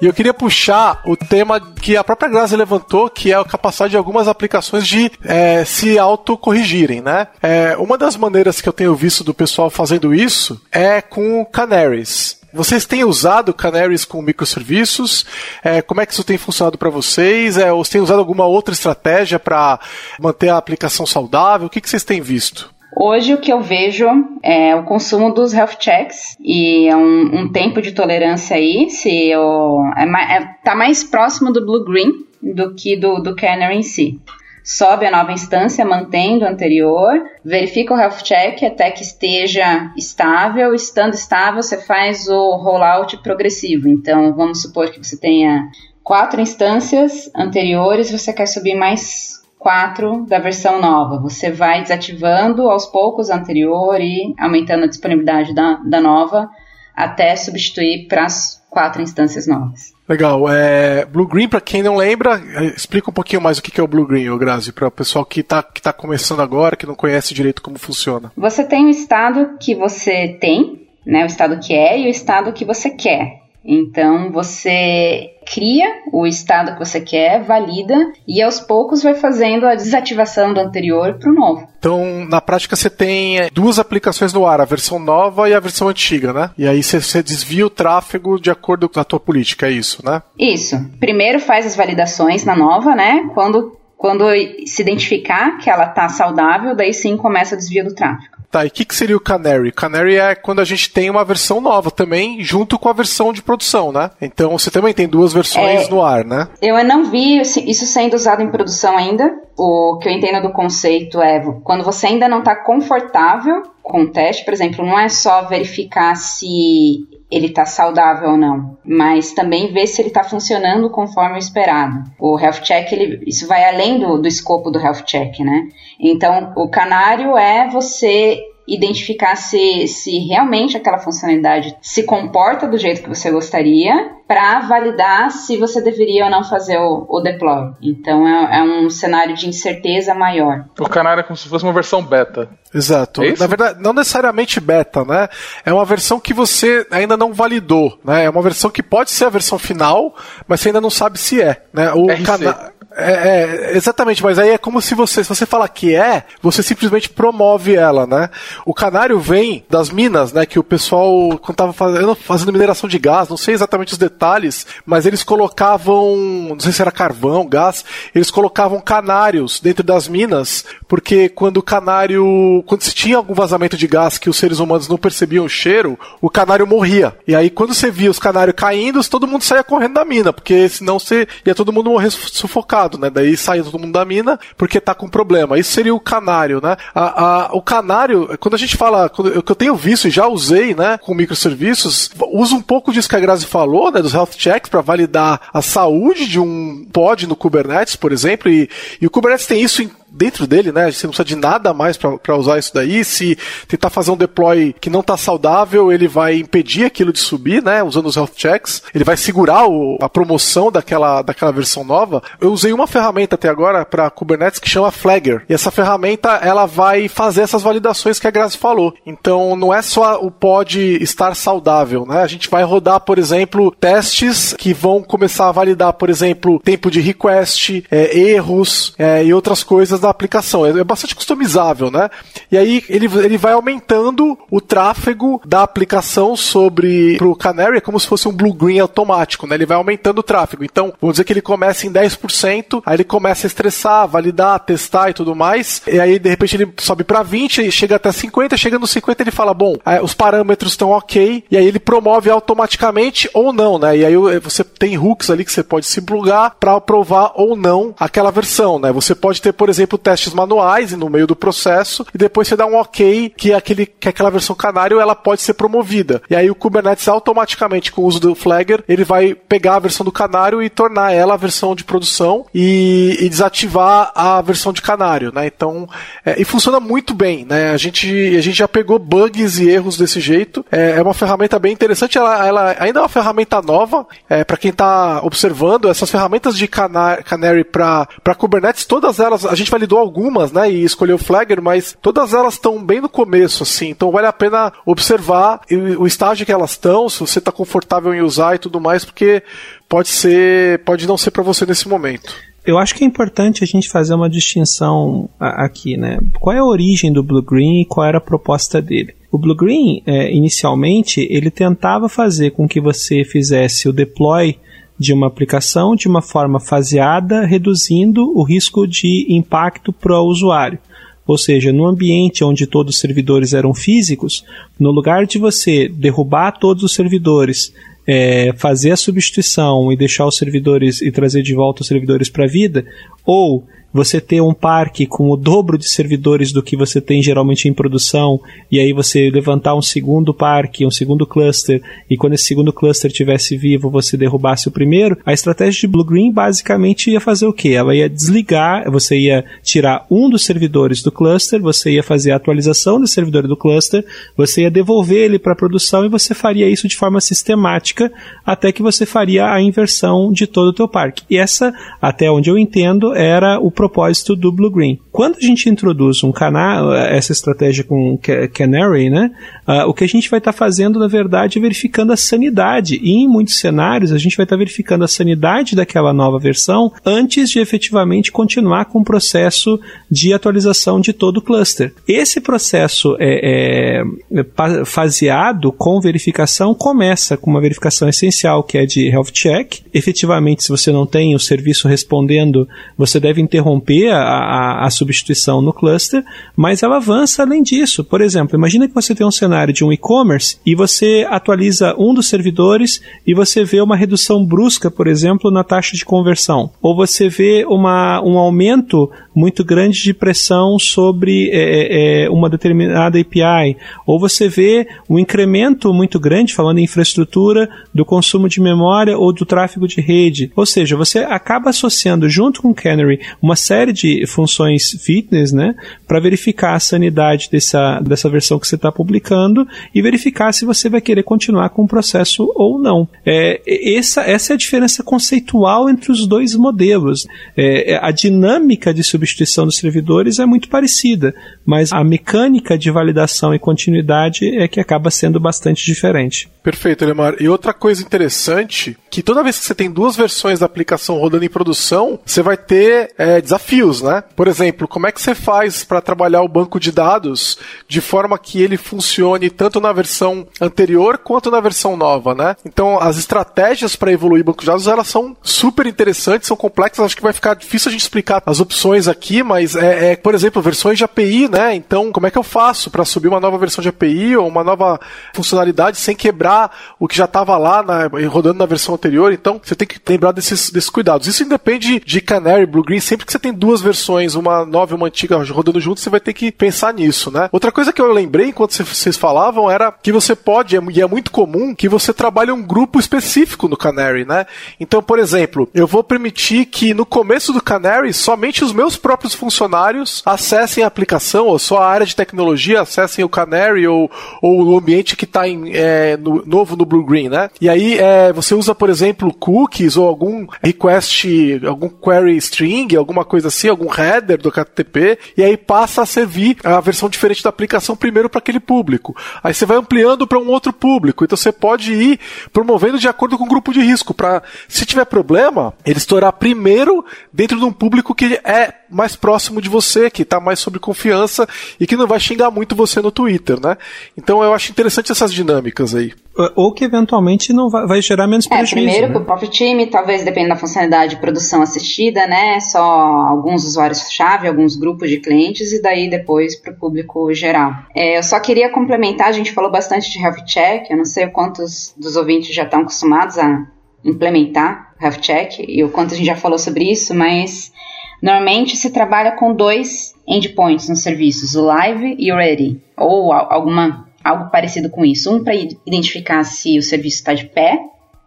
E eu queria puxar o tema que a própria Grazi levantou, que é a capacidade de algumas aplicações de é, se autocorrigirem, né? É, uma das maneiras que eu tenho visto do pessoal fazendo isso é com canaries. Vocês têm usado canaries com microserviços? É, como é que isso tem funcionado para vocês? É, ou têm usado alguma outra estratégia para manter a aplicação saudável? O que, que vocês têm visto? Hoje o que eu vejo é o consumo dos health checks e é um, um tempo de tolerância aí, se eu, é, é, tá mais próximo do blue green do que do, do Canary em si. Sobe a nova instância, mantendo o anterior, verifica o health check até que esteja estável. Estando estável, você faz o rollout progressivo. Então, vamos supor que você tenha quatro instâncias anteriores, você quer subir mais 4 da versão nova. Você vai desativando aos poucos a anterior e aumentando a disponibilidade da, da nova até substituir para as quatro instâncias novas. Legal. É, Blue Green, para quem não lembra, é, explica um pouquinho mais o que é o Blue Green, Grazi, para o pessoal que está que tá começando agora, que não conhece direito como funciona. Você tem o estado que você tem, né, o estado que é e o estado que você quer. Então você cria o estado que você quer, valida e aos poucos vai fazendo a desativação do anterior para o novo. Então, na prática, você tem é, duas aplicações no ar, a versão nova e a versão antiga, né? E aí você, você desvia o tráfego de acordo com a tua política, é isso, né? Isso. Primeiro faz as validações na nova, né? Quando, quando se identificar que ela está saudável, daí sim começa o desvio do tráfego. Tá, e o que, que seria o Canary? Canary é quando a gente tem uma versão nova também, junto com a versão de produção, né? Então você também tem duas versões é, no ar, né? Eu não vi isso sendo usado em produção ainda. O que eu entendo do conceito é quando você ainda não está confortável com o teste, por exemplo, não é só verificar se ele está saudável ou não, mas também ver se ele está funcionando conforme o esperado. O health check, ele, isso vai além do, do escopo do health check, né? Então, o canário é você identificar se, se realmente aquela funcionalidade se comporta do jeito que você gostaria para validar se você deveria ou não fazer o, o deploy. Então é, é, um cenário de incerteza maior. O canário é como se fosse uma versão beta. Exato. É Na verdade, não necessariamente beta, né? É uma versão que você ainda não validou, né? É uma versão que pode ser a versão final, mas você ainda não sabe se é, né? O canário é, é, exatamente, mas aí é como se você, se você fala que é, você simplesmente promove ela, né? O canário vem das minas, né? Que o pessoal, quando tava fazendo, fazendo mineração de gás, não sei exatamente os detalhes, mas eles colocavam, não sei se era carvão, gás, eles colocavam canários dentro das minas, porque quando o canário, quando se tinha algum vazamento de gás que os seres humanos não percebiam o cheiro, o canário morria. E aí quando você via os canários caindo, todo mundo saía correndo da mina, porque senão você ia todo mundo morrer sufocado né? Daí sai todo mundo da mina porque tá com problema. Isso seria o canário, né? A, a, o canário, quando a gente fala, o que eu tenho visto e já usei, né, com microserviços, usa um pouco disso que a Grazi falou, né, dos health checks para validar a saúde de um pod no Kubernetes, por exemplo, e, e o Kubernetes tem isso em dentro dele, né? Você não precisa de nada mais para usar isso daí. Se tentar fazer um deploy que não está saudável, ele vai impedir aquilo de subir, né? Usando os health checks. Ele vai segurar o, a promoção daquela, daquela versão nova. Eu usei uma ferramenta até agora para Kubernetes que chama Flagger. E essa ferramenta, ela vai fazer essas validações que a Grazi falou. Então, não é só o pod estar saudável, né? A gente vai rodar, por exemplo, testes que vão começar a validar, por exemplo, tempo de request, é, erros é, e outras coisas da aplicação. É, é bastante customizável, né? E aí ele, ele vai aumentando o tráfego da aplicação sobre pro Canary, é como se fosse um blue-green automático, né? Ele vai aumentando o tráfego. Então, vamos dizer que ele começa em 10%, aí ele começa a estressar, validar, testar e tudo mais. E aí, de repente, ele sobe para 20, chega até 50, chega no 50 ele fala, bom, os parâmetros estão ok, e aí ele promove automaticamente ou não, né? E aí você tem hooks ali que você pode se plugar para aprovar ou não aquela versão, né? Você pode ter, por exemplo, exemplo, testes manuais no meio do processo e depois você dá um OK que aquele que aquela versão canário ela pode ser promovida. E aí o Kubernetes automaticamente com o uso do Flagger, ele vai pegar a versão do canário e tornar ela a versão de produção e, e desativar a versão de canário, né? Então, é, e funciona muito bem, né? A gente, a gente já pegou bugs e erros desse jeito. É, é uma ferramenta bem interessante, ela, ela ainda é uma ferramenta nova, é, para quem está observando, essas ferramentas de Canary para Kubernetes, todas elas, a gente validou algumas, né? E escolheu Flagger, mas todas elas estão bem no começo, assim. Então vale a pena observar o estágio que elas estão, se você está confortável em usar e tudo mais, porque pode ser, pode não ser para você nesse momento. Eu acho que é importante a gente fazer uma distinção aqui, né? Qual é a origem do Blue Green e qual era a proposta dele? O Blue Green, é, inicialmente, ele tentava fazer com que você fizesse o deploy de uma aplicação de uma forma faseada, reduzindo o risco de impacto para o usuário. Ou seja, no ambiente onde todos os servidores eram físicos, no lugar de você derrubar todos os servidores, é, fazer a substituição e deixar os servidores e trazer de volta os servidores para a vida, ou você ter um parque com o dobro de servidores do que você tem geralmente em produção, e aí você levantar um segundo parque, um segundo cluster, e quando esse segundo cluster estivesse vivo, você derrubasse o primeiro, a estratégia de Blue Green basicamente ia fazer o quê? Ela ia desligar, você ia tirar um dos servidores do cluster, você ia fazer a atualização do servidor do cluster, você ia devolver ele para a produção e você faria isso de forma sistemática até que você faria a inversão de todo o teu parque. E essa, até onde eu entendo, era o propósito do Blue Green. Quando a gente introduz um canal, essa estratégia com Canary, né, uh, o que a gente vai estar tá fazendo, na verdade, é verificando a sanidade. E em muitos cenários, a gente vai estar tá verificando a sanidade daquela nova versão antes de efetivamente continuar com o processo de atualização de todo o cluster. Esse processo é, é faseado com verificação começa com uma verificação essencial que é de health check. Efetivamente, se você não tem o serviço respondendo, você deve interromper interromper a, a, a, substituição no cluster, mas ela avança além disso. Por exemplo, imagina que você tem um cenário de um e-commerce e você atualiza um dos servidores e você vê uma redução brusca, por exemplo, na taxa de conversão. Ou você vê uma, um aumento muito grande de pressão sobre é, é, é uma determinada API. Ou você vê um incremento muito grande, falando em infraestrutura, do consumo de memória ou do tráfego de rede. Ou seja, você acaba associando junto com o Canary uma série de funções fitness, né, para verificar a sanidade dessa, dessa versão que você está publicando e verificar se você vai querer continuar com o processo ou não. É, essa, essa é a diferença conceitual entre os dois modelos. É, a dinâmica de substituição dos servidores é muito parecida, mas a mecânica de validação e continuidade é que acaba sendo bastante diferente. Perfeito, Lemar. E outra coisa interessante, que toda vez que você tem duas versões da aplicação rodando em produção, você vai ter é, desafios, né? Por exemplo, como é que você faz para trabalhar o banco de dados de forma que ele funcione tanto na versão anterior quanto na versão nova, né? Então, as estratégias para evoluir banco de dados, elas são super interessantes, são complexas, acho que vai ficar difícil a gente explicar as opções aqui, mas é, é por exemplo, versões de API, né? Então, como é que eu faço para subir uma nova versão de API ou uma nova funcionalidade sem quebrar o que já estava lá na, rodando na versão anterior? Então, você tem que lembrar desses, desses cuidados. Isso independe de Canary, Blue Green, sempre que você tem duas versões, uma nova e uma antiga rodando junto, você vai ter que pensar nisso, né? Outra coisa que eu lembrei enquanto vocês falavam era que você pode, e é muito comum, que você trabalhe um grupo específico no Canary, né? Então, por exemplo, eu vou permitir que no começo do Canary somente os meus próprios funcionários acessem a aplicação, ou só a área de tecnologia acessem o Canary ou, ou o ambiente que está é, no, novo no Blue Green, né? E aí é, você usa, por exemplo, cookies ou algum request, algum query string, alguma coisa assim, algum header do HTTP, e aí passa a servir a versão diferente da aplicação primeiro para aquele público. Aí você vai ampliando para um outro público. Então você pode ir promovendo de acordo com o grupo de risco, para, se tiver problema, ele estourar primeiro dentro de um público que é mais próximo de você, que está mais sob confiança e que não vai xingar muito você no Twitter, né? Então eu acho interessante essas dinâmicas aí. Ou que eventualmente não vai, vai gerar menos prejuízo. É, primeiro né? para o próprio time, talvez dependendo da funcionalidade de produção assistida, né? Só alguns usuários-chave, alguns grupos de clientes e daí depois para o público geral. É, eu só queria complementar, a gente falou bastante de health check, eu não sei quantos dos ouvintes já estão acostumados a implementar health check e o quanto a gente já falou sobre isso, mas Normalmente se trabalha com dois endpoints nos serviços, o live e o ready, ou alguma algo parecido com isso. Um para identificar se o serviço está de pé,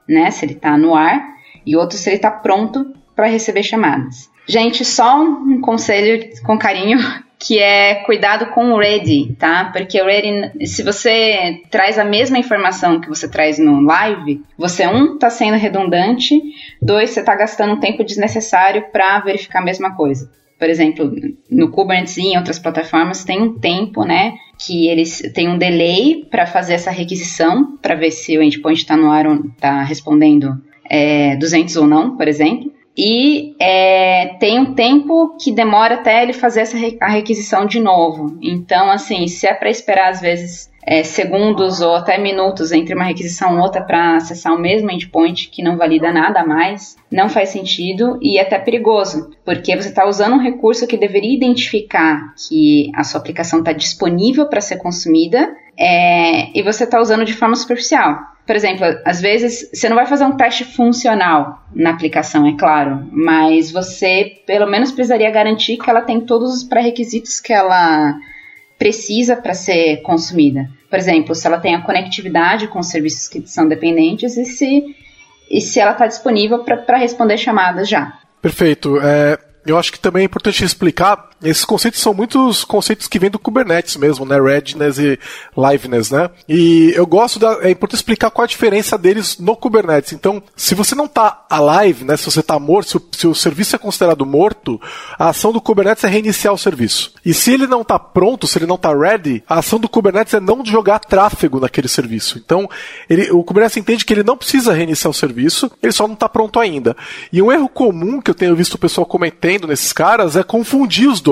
né, se ele está no ar, e outro se ele está pronto para receber chamadas. Gente, só um conselho com carinho que é cuidado com o ready, tá? Porque o ready, se você traz a mesma informação que você traz no live, você um tá sendo redundante, dois você tá gastando um tempo desnecessário para verificar a mesma coisa. Por exemplo, no Kubernetes e em outras plataformas tem um tempo, né, que eles têm um delay para fazer essa requisição, para ver se o endpoint está no ar está respondendo é, 200 ou não, por exemplo. E é, tem um tempo que demora até ele fazer essa a requisição de novo. Então, assim, se é para esperar às vezes é, segundos ou até minutos entre uma requisição e outra para acessar o mesmo endpoint que não valida nada mais, não faz sentido e é até perigoso, porque você está usando um recurso que deveria identificar que a sua aplicação está disponível para ser consumida é, e você está usando de forma superficial. Por exemplo, às vezes você não vai fazer um teste funcional na aplicação, é claro, mas você pelo menos precisaria garantir que ela tem todos os pré-requisitos que ela precisa para ser consumida. Por exemplo, se ela tem a conectividade com os serviços que são dependentes e se, e se ela está disponível para responder chamadas já. Perfeito. É, eu acho que também é importante explicar, esses conceitos são muitos conceitos que vêm do Kubernetes mesmo, né? Readiness e Liveness, né? E eu gosto da. É importante explicar qual a diferença deles no Kubernetes. Então, se você não está alive, né? Se você está morto, se o, se o, serviço é considerado morto, a ação do Kubernetes é reiniciar o serviço. E se ele não está pronto, se ele não está ready, a ação do Kubernetes é não jogar tráfego naquele serviço. Então, ele, o Kubernetes entende que ele não precisa reiniciar o serviço, ele só não está pronto ainda. E um erro comum que eu tenho visto o pessoal cometendo nesses caras é confundir os dois.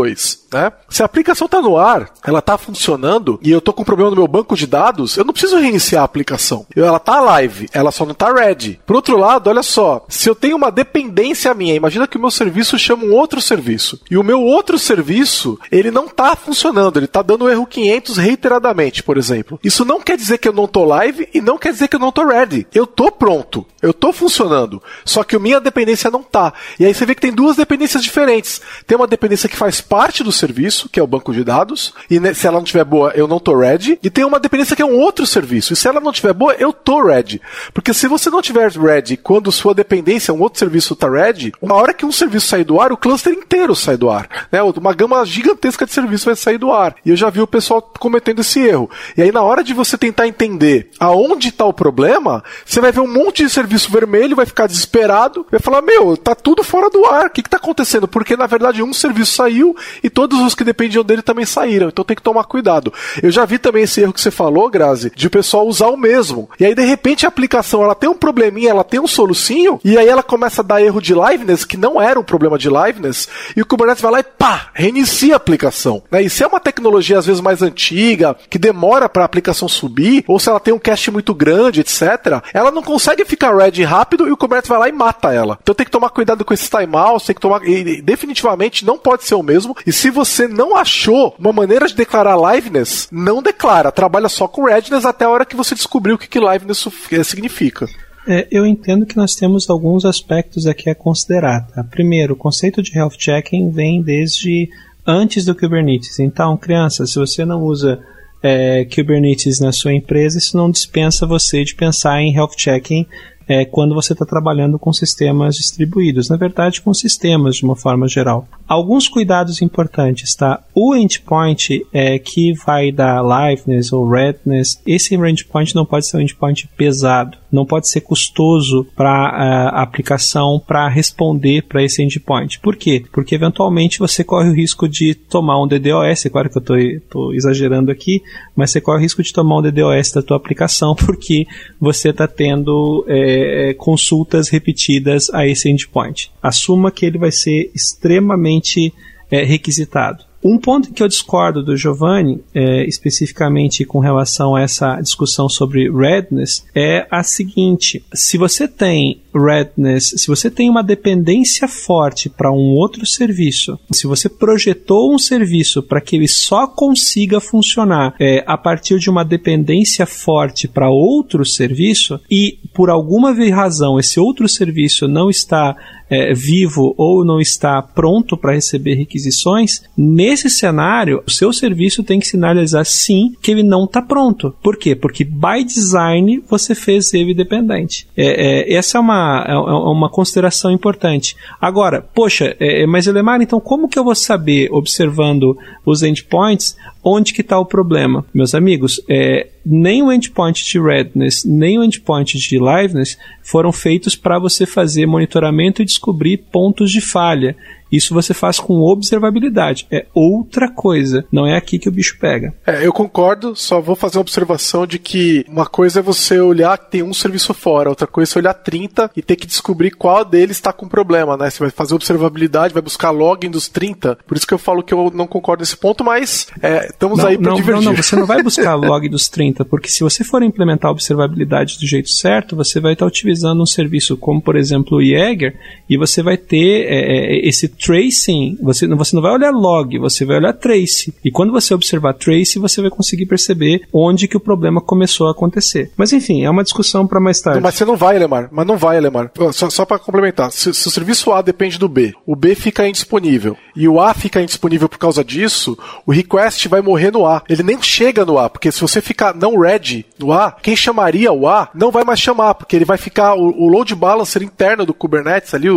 Né? Se a aplicação está no ar, ela está funcionando e eu estou com um problema no meu banco de dados, eu não preciso reiniciar a aplicação. Ela está live, ela só não está ready. Por outro lado, olha só, se eu tenho uma dependência minha, imagina que o meu serviço chama um outro serviço e o meu outro serviço ele não está funcionando, ele está dando erro 500 reiteradamente, por exemplo. Isso não quer dizer que eu não estou live e não quer dizer que eu não estou ready. Eu estou pronto, eu estou funcionando, só que a minha dependência não está. E aí você vê que tem duas dependências diferentes. Tem uma dependência que faz parte do serviço, que é o banco de dados, e se ela não estiver boa, eu não tô ready. E tem uma dependência que é um outro serviço, e se ela não estiver boa, eu tô ready. Porque se você não estiver ready quando sua dependência, um outro serviço tá ready, uma hora que um serviço sair do ar, o cluster inteiro sai do ar. Né? Uma gama gigantesca de serviços vai sair do ar. E eu já vi o pessoal cometendo esse erro. E aí, na hora de você tentar entender aonde está o problema, você vai ver um monte de serviço vermelho, vai ficar desesperado, vai falar: Meu, tá tudo fora do ar, o que, que tá acontecendo? Porque na verdade um serviço saiu e todos os que dependiam dele também saíram. Então tem que tomar cuidado. Eu já vi também esse erro que você falou, Grazi, de o pessoal usar o mesmo. E aí de repente a aplicação ela tem um probleminha, ela tem um solucinho, e aí ela começa a dar erro de liveness, que não era um problema de liveness, e o Kubernetes vai lá e pá, reinicia a aplicação. Né? E se é uma tecnologia às vezes mais antiga, que demora para a aplicação subir, ou se ela tem um cache muito grande, etc., ela não consegue ficar ready rápido e o Kubernetes vai lá e mata ela. Então tem que tomar cuidado com esses timeouts, tem que tomar. E, definitivamente não pode ser o mesmo. E se você não achou uma maneira de declarar liveness, não declara. Trabalha só com readiness até a hora que você descobrir o que, que liveness eh, significa. É, eu entendo que nós temos alguns aspectos aqui a considerar. Tá? Primeiro, o conceito de health checking vem desde antes do Kubernetes. Então, criança, se você não usa é, Kubernetes na sua empresa, isso não dispensa você de pensar em health checking é, quando você está trabalhando com sistemas distribuídos, na verdade com sistemas de uma forma geral. Alguns cuidados importantes, tá? O endpoint é, que vai dar liveness ou redness, esse endpoint não pode ser um endpoint pesado, não pode ser custoso para a aplicação para responder para esse endpoint. Por quê? Porque eventualmente você corre o risco de tomar um DDoS, é claro que eu estou exagerando aqui, mas você corre o risco de tomar um DDoS da tua aplicação porque você está tendo é, consultas repetidas a esse endpoint. Assuma que ele vai ser extremamente é, requisitado. Um ponto que eu discordo do Giovanni, é, especificamente com relação a essa discussão sobre redness, é a seguinte: se você tem Redness, se você tem uma dependência forte para um outro serviço, se você projetou um serviço para que ele só consiga funcionar é, a partir de uma dependência forte para outro serviço e por alguma razão esse outro serviço não está é, vivo ou não está pronto para receber requisições, nesse cenário, o seu serviço tem que sinalizar sim que ele não está pronto. Por quê? Porque by design você fez ele dependente. É, é, essa é uma, é, é uma consideração importante. Agora, poxa, é, é, mas Elemar, então como que eu vou saber, observando os endpoints, onde que está o problema? Meus amigos, é, nem o endpoint de redness, nem o endpoint de liveness foram feitos para você fazer monitoramento e descobrir pontos de falha. Isso você faz com observabilidade. É outra coisa. Não é aqui que o bicho pega. É, eu concordo, só vou fazer uma observação de que uma coisa é você olhar que tem um serviço fora, outra coisa é você olhar 30 e ter que descobrir qual deles está com problema, né? Você vai fazer observabilidade, vai buscar login dos 30. Por isso que eu falo que eu não concordo nesse ponto, mas é, estamos não, aí para divertir. Não, não, você não vai buscar log dos 30, porque se você for implementar a observabilidade do jeito certo, você vai estar utilizando um serviço como, por exemplo, o Jaeger, e você vai ter é, é esse tracing, você, você não vai olhar log, você vai olhar trace. E quando você observar trace, você vai conseguir perceber onde que o problema começou a acontecer. Mas enfim, é uma discussão para mais tarde. Mas você não vai, Lemar. Mas não vai, Lemar. Só, só para complementar. Se, se, o serviço A depende do B, o B fica indisponível e o A fica indisponível por causa disso, o request vai morrer no A. Ele nem chega no A, porque se você ficar não ready no A, quem chamaria o A não vai mais chamar, porque ele vai ficar o, o load balancer interno do Kubernetes ali,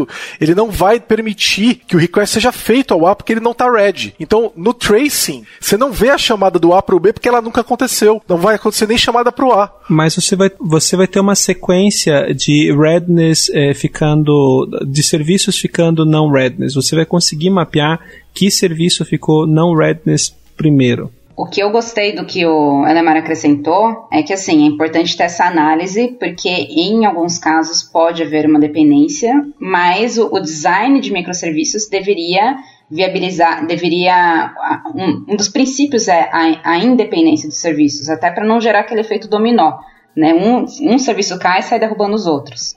ele não vai permitir que o request seja feito ao A porque ele não está ready. Então, no tracing, você não vê a chamada do A para o B porque ela nunca aconteceu. Não vai acontecer nem chamada para o A. Mas você vai, você vai ter uma sequência de redness é, ficando, de serviços ficando não redness. Você vai conseguir mapear que serviço ficou não redness primeiro. O que eu gostei do que o Elemar acrescentou é que assim é importante ter essa análise, porque em alguns casos pode haver uma dependência, mas o, o design de microserviços deveria viabilizar, deveria. Um, um dos princípios é a, a, independência dos serviços, até para não gerar aquele efeito dominó. Né? Um, um serviço cai e sai derrubando os outros.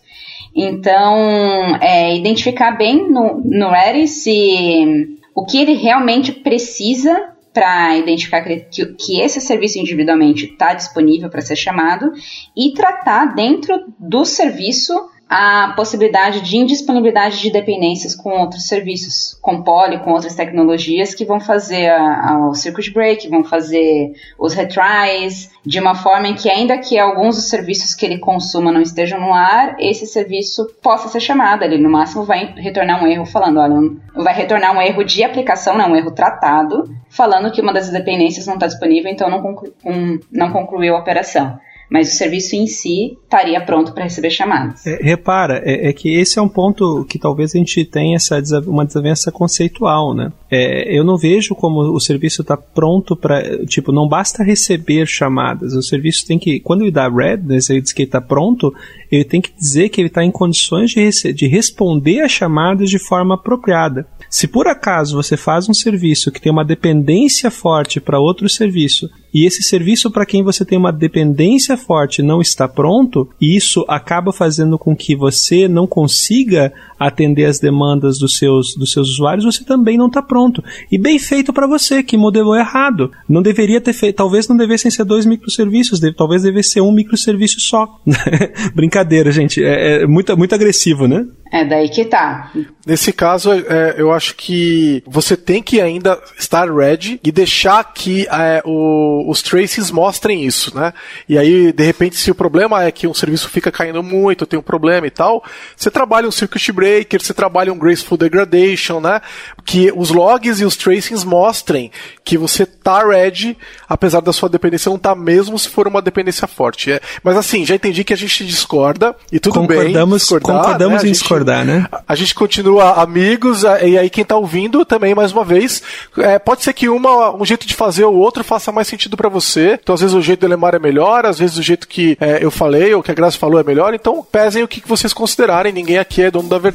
Então, é, identificar bem no, no Ready se o que ele realmente precisa para identificar que, que, esse serviço individualmente está disponível para ser chamado e tratar dentro do serviço a possibilidade de indisponibilidade de dependências com outros serviços, com poly, com outras tecnologias que vão fazer a, a, o circuit break, vão fazer os retries, de uma forma em que ainda que alguns dos serviços que ele consuma não estejam no ar, esse serviço possa ser chamado, ele no máximo vai retornar um erro falando, olha, vai retornar um erro de aplicação, não um erro tratado, falando que uma das dependências não está disponível, então não, conclu um, não concluiu a operação mas o serviço em si estaria pronto para receber chamadas. É, repara, é, é, que esse é um ponto que talvez a gente tenha essa uma desavença conceitual, né? É, eu não vejo como o serviço está pronto para, tipo, não basta receber chamadas, o serviço tem que, quando ele dá redness, ele diz que está pronto, ele tem que dizer que ele está em condições de, de responder a chamadas de forma apropriada. Se por acaso você faz um serviço que tem uma dependência forte para outro serviço e esse serviço para quem você tem uma dependência forte não está pronto, isso acaba fazendo com que você não consiga atender as demandas dos seus, dos seus usuários, você também não está pronto. E bem feito para você, que modelou errado. Não deveria ter feito, talvez não devessem ser dois microserviços, deve, talvez devesse ser um microserviço só. Brincadeira, gente. É, é muito, muito agressivo, né? É daí que tá. Nesse caso, é, eu acho que você tem que ainda estar ready e deixar que é, o, os traces mostrem isso, né? E aí, de repente, se o problema é que um serviço fica caindo muito, tem um problema e tal, você trabalha um circuit breaker, você trabalha um graceful degradation, né? Que os logs e os tracings mostrem que você tá ready, apesar da sua dependência não tá mesmo se for uma dependência forte. É, mas assim, já entendi que a gente discorda e tudo concordamos, bem. Concordamos né? em discordar, né? A, a, gente continua amigos, e aí quem tá ouvindo também, mais uma vez, é, pode ser que uma, um jeito de fazer o outro faça mais sentido para você. Então, às vezes o jeito do Lemar é melhor, às vezes o jeito que é, eu falei ou que a Graça falou é melhor. Então, pesem o que vocês considerarem. Ninguém aqui é dono da verdade.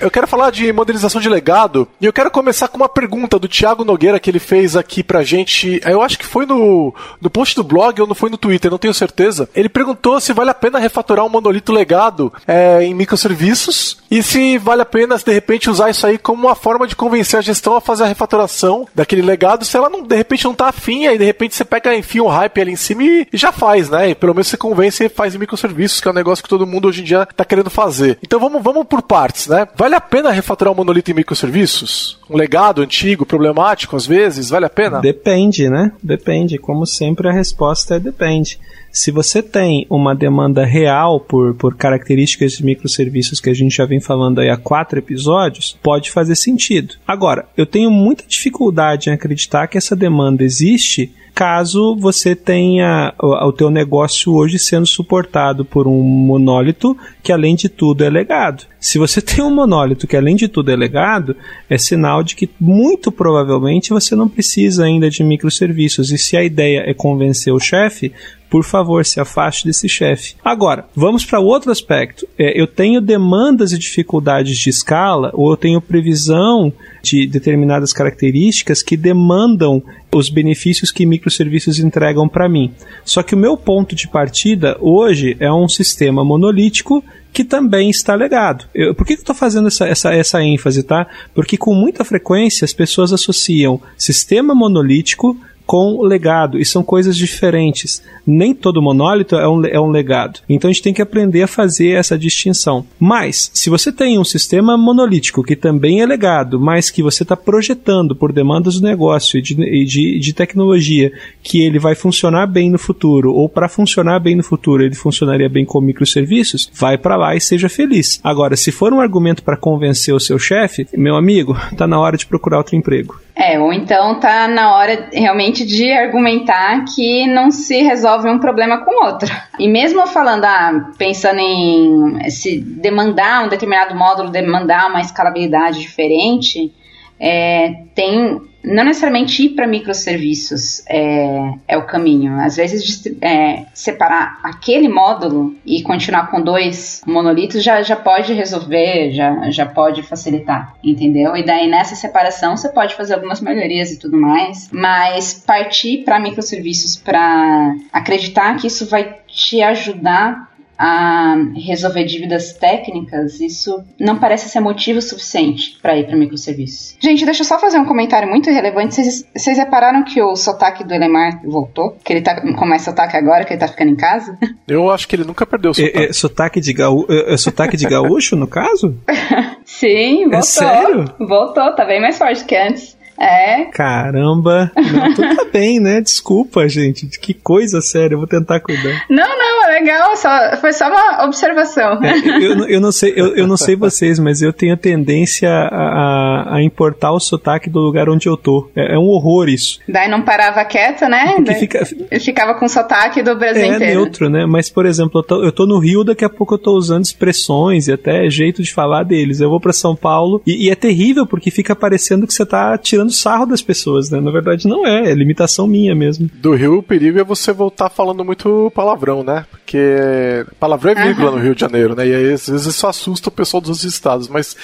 Eu quero falar de modernização de legado e eu quero começar com uma pergunta do Thiago Nogueira que ele fez aqui pra gente. Eu acho que foi no, no post do blog ou não foi no Twitter, não tenho certeza. Ele perguntou se vale a pena refatorar um monolito legado é, em microserviços e se vale a pena, de repente, usar isso aí como uma forma de convencer a gestão a fazer a refatoração daquele legado se ela não, de repente não tá afim, aí de repente você pega, enfia um hype ali em cima e, e já faz, né? E pelo menos você convence e faz em microserviços, que é um negócio que todo mundo hoje em dia tá querendo fazer. Então vamos, vamos por partes, né? Vale Vale a pena refatorar um monolito em microserviços? Um legado antigo, problemático às vezes? Vale a pena? Depende, né? Depende. Como sempre, a resposta é depende. Se você tem uma demanda real por, por características de microserviços que a gente já vem falando aí há quatro episódios, pode fazer sentido. Agora, eu tenho muita dificuldade em acreditar que essa demanda existe caso você tenha o, o teu negócio hoje sendo suportado por um monólito que além de tudo é legado. Se você tem um monólito que além de tudo é legado, é sinal de que muito provavelmente você não precisa ainda de microserviços. E se a ideia é convencer o chefe, por favor, se afaste desse chefe. Agora, vamos para outro aspecto. É, eu tenho demandas e dificuldades de escala, ou eu tenho previsão de determinadas características que demandam os benefícios que microserviços entregam para mim. Só que o meu ponto de partida hoje é um sistema monolítico que também está legado. Eu, por que, que eu estou fazendo essa, essa, essa ênfase, tá? Porque com muita frequência as pessoas associam sistema monolítico com legado, e são coisas diferentes. Nem todo monólito é um, é um legado. Então a gente tem que aprender a fazer essa distinção. Mas, se você tem um sistema monolítico que também é legado, mas que você está projetando por demandas do negócio e de, de, de tecnologia que ele vai funcionar bem no futuro, ou para funcionar bem no futuro ele funcionaria bem com microserviços, vai para lá e seja feliz. Agora, se for um argumento para convencer o seu chefe, meu amigo, está na hora de procurar outro emprego. É, ou então tá na hora realmente de argumentar que não se resolve um problema com outro. E mesmo falando, ah, pensando em se demandar um determinado módulo, demandar uma escalabilidade diferente, é, tem não necessariamente ir para microserviços é, é o caminho. Às vezes, é, separar aquele módulo e continuar com dois monolitos já, já pode resolver, já, já pode facilitar, entendeu? E daí nessa separação você pode fazer algumas melhorias e tudo mais, mas partir para microserviços para acreditar que isso vai te ajudar a resolver dívidas técnicas, isso não parece ser motivo suficiente para ir para microserviços. Gente, deixa eu só fazer um comentário muito relevante. Vocês, repararam que o sotaque do Elemar voltou? Que ele tá com mais sotaque agora, que ele tá ficando em casa? Eu acho que ele nunca perdeu o sotaque. É, é sotaque, de gaú é, é sotaque de gaúcho, no caso? Sim, voltou. É sério? Voltou, tá bem mais forte que antes. É. Caramba. Não, tudo tá bem, né? Desculpa, gente. Que coisa séria. Eu vou tentar cuidar. Não, não, é legal. Só, foi só uma observação. É, eu, eu, não sei, eu, eu não sei vocês, mas eu tenho a tendência a, a, importar o sotaque do lugar onde eu tô. É, é um horror isso. Daí não parava quieto, né? Porque fica, ele ficava com sotaque do Brasil é inteiro. É neutro, né? Mas, por exemplo, eu tô, eu tô no Rio, daqui a pouco eu tô usando expressões e até jeito de falar deles. Eu vou para São Paulo e, e é terrível porque fica parecendo que você tá tirando tirando sarro das pessoas, né? Na verdade, não é, é limitação minha mesmo. Do Rio, o perigo é você voltar falando muito palavrão, né? Porque palavrão é vírgula uhum. no Rio de Janeiro, né? E aí, às vezes isso assusta o pessoal dos estados, mas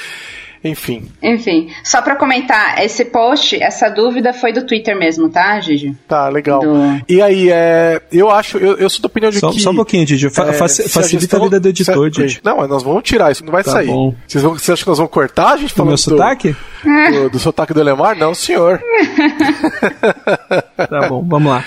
enfim. Enfim, só para comentar, esse post, essa dúvida foi do Twitter mesmo, tá, Gigi? Tá, legal. Do... E aí, é, eu acho, eu, eu sou da opinião de só, que... Só um pouquinho, Gigi, fa é, facilita a, gestão, a, vida do editor, Gigi. Não, mas nós vamos tirar, isso não vai tá sair. Bom. Vocês, vão, vocês acham que nós vamos cortar a gente falando do... meu sotaque? Do, do, do sotaque do Elemar? Não, senhor. tá bom, vamos lá.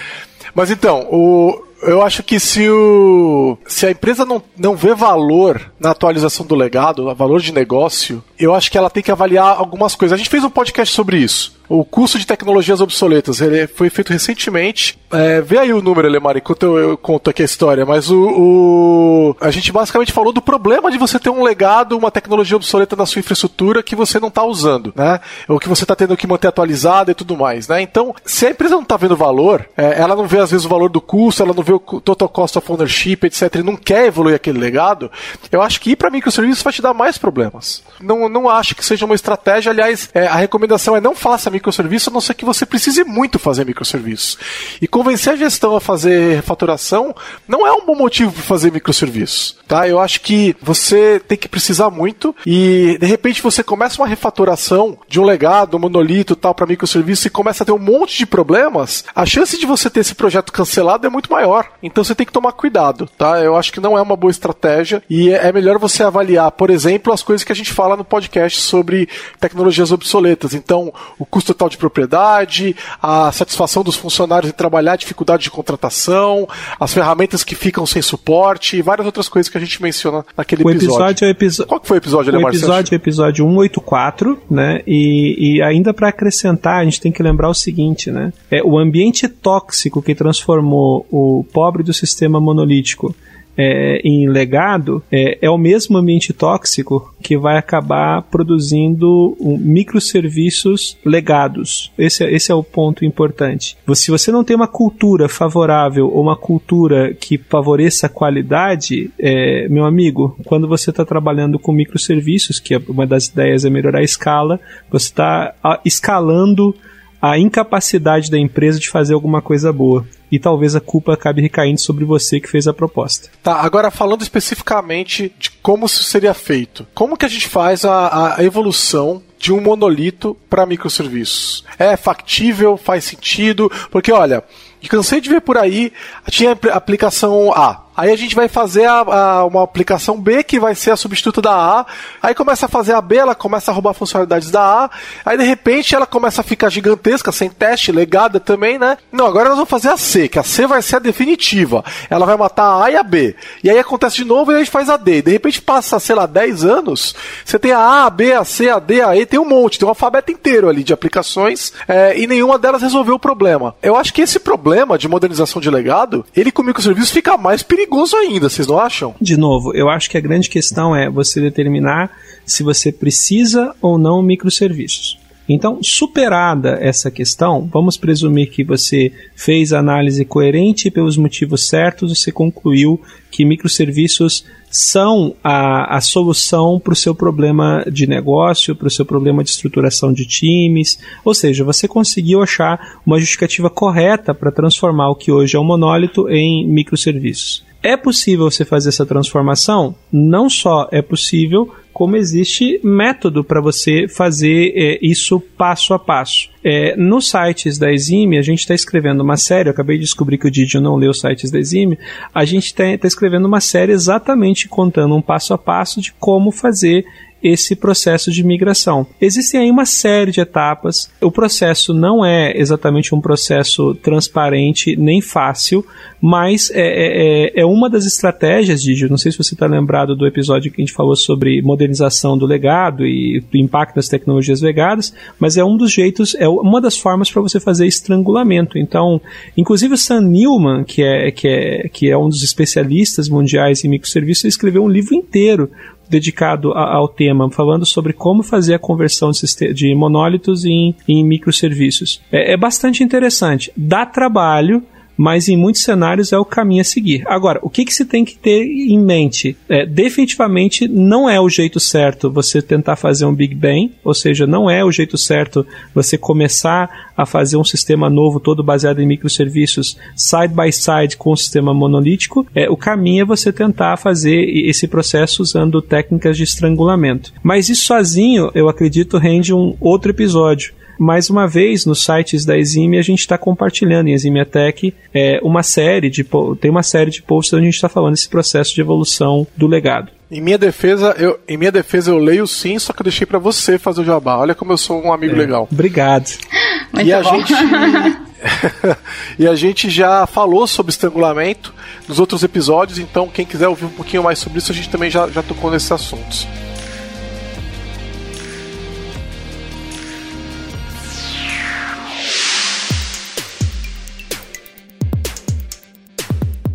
Mas então, o, eu acho que se, o, se a empresa não, não vê valor na atualização do legado, valor de negócio, eu acho que ela tem que avaliar algumas coisas. A gente fez um podcast sobre isso. O custo de tecnologias obsoletas, ele foi feito recentemente. É, vê aí o número, Elemar, enquanto eu, eu conto aqui a história. Mas o, o, a gente basicamente falou do problema de você ter um legado, uma tecnologia obsoleta na sua infraestrutura que você não está usando, né? Ou que você está tendo que manter atualizada e tudo mais, né? Então, se a empresa não está vendo valor, é, ela não vê às vezes o valor do custo, ela não vê o total cost of ownership, etc., e não quer evoluir aquele legado, eu acho que ir para microserviços vai te dar mais problemas. Não, não acho que seja uma estratégia. Aliás, é, a recomendação é não faça microserviço, a não ser que você precise muito fazer microserviços. E convencer a gestão a fazer refatoração não é um bom motivo para fazer microserviços. Tá? Eu acho que você tem que precisar muito e de repente você começa uma refatoração de um legado, um monolito tal para microserviço e começa a ter um monte de problemas, a chance de você ter esse projeto cancelado é muito maior. Então você tem que tomar cuidado, tá? Eu acho que não é uma boa estratégia e é melhor você avaliar, por exemplo, as coisas que a gente fala no podcast sobre tecnologias obsoletas. Então, o custo total de propriedade, a satisfação dos funcionários em trabalhar, a dificuldade de contratação, as ferramentas que ficam sem suporte e várias outras coisas que a gente menciona naquele o episódio. episódio é. Qual que foi o episódio, O Alemar? episódio é o episódio 184, né? E, e ainda para acrescentar, a gente tem que lembrar o seguinte, né? É o ambiente tóxico que transformou o pobre do sistema monolítico é, em legado é, é, o mesmo ambiente tóxico que vai acabar produzindo um, microserviços legados. Esse, é, esse é o ponto importante. Se você não tem uma cultura favorável ou uma cultura que favoreça a qualidade, é, meu amigo, quando você está trabalhando com microserviços, que é uma das ideias é melhorar a escala, você está escalando a incapacidade da empresa de fazer alguma coisa boa. E talvez a culpa acabe recaindo sobre você que fez a proposta. Tá, agora falando especificamente de como isso seria feito. Como que a gente faz a, a evolução de um monolito para microserviços? É factível? Faz sentido? Porque olha, cansei de ver por aí, tinha aplicação A. Aí a gente vai fazer a, a, uma aplicação B que vai ser a substituta da A. Aí começa a fazer a B, ela começa a roubar funcionalidades da A. Aí de repente ela começa a ficar gigantesca, sem teste, legada também, né? Não, agora nós vamos fazer a C, que a C vai ser a definitiva. Ela vai matar a A e a B. E aí acontece de novo e a gente faz a D. De repente passa, sei lá, 10 anos, você tem a A, a B, a C, a D, a E, tem um monte, tem um alfabeto inteiro ali de aplicações é, e nenhuma delas resolveu o problema. Eu acho que esse problema de modernização de legado, ele com microserviços fica mais perigoso perigoso ainda, vocês não acham? De novo, eu acho que a grande questão é você determinar se você precisa ou não microserviços. Então, superada essa questão, vamos presumir que você fez a análise coerente pelos motivos certos, você concluiu que microserviços são a, a solução para o seu problema de negócio, para o seu problema de estruturação de times. Ou seja, você conseguiu achar uma justificativa correta para transformar o que hoje é um monólito em microserviços. É possível você fazer essa transformação? Não só é possível, como existe método para você fazer é, isso passo a passo. É, nos sites da Exime, a gente está escrevendo uma série, eu acabei de descobrir que o Didio não leu os sites da Exime, a gente está tá escrevendo uma série exatamente contando um passo a passo de como fazer esse processo de migração. Existem aí uma série de etapas. O processo não é exatamente um processo transparente nem fácil, mas é, é, é, é uma das estratégias, Didi. Não sei se você está lembrado do episódio que a gente falou sobre modernização do legado e o impacto das tecnologias legadas, mas é um dos jeitos, é uma das formas para você fazer estrangulamento. Então, inclusive o Sam Newman, que é, que é, que é um dos especialistas mundiais em microserviços, escreveu um livro inteiro dedicado a, ao tema, falando sobre como fazer a conversão de, de monólitos em, em microserviços. É, é bastante interessante. Dá trabalho, mas em muitos cenários é o caminho a seguir. Agora, o que, que se tem que ter em mente? É, definitivamente não é o jeito certo você tentar fazer um Big Bang, ou seja, não é o jeito certo você começar a fazer um sistema novo todo baseado em microserviços side by side com o sistema monolítico. É, o caminho é você tentar fazer esse processo usando técnicas de estrangulamento. Mas isso sozinho, eu acredito, rende um outro episódio mais uma vez, nos sites da Exime a gente está compartilhando em Exime Tech é, uma série de tem uma série de posts onde a gente está falando desse processo de evolução do legado. Em minha defesa, eu, em minha defesa eu leio sim, só que eu deixei para você fazer o jabá. Olha como eu sou um amigo é. legal. Obrigado. Muito e a bom. gente e a gente já falou sobre estrangulamento nos outros episódios, então quem quiser ouvir um pouquinho mais sobre isso, a gente também já, já tocou nesses assuntos.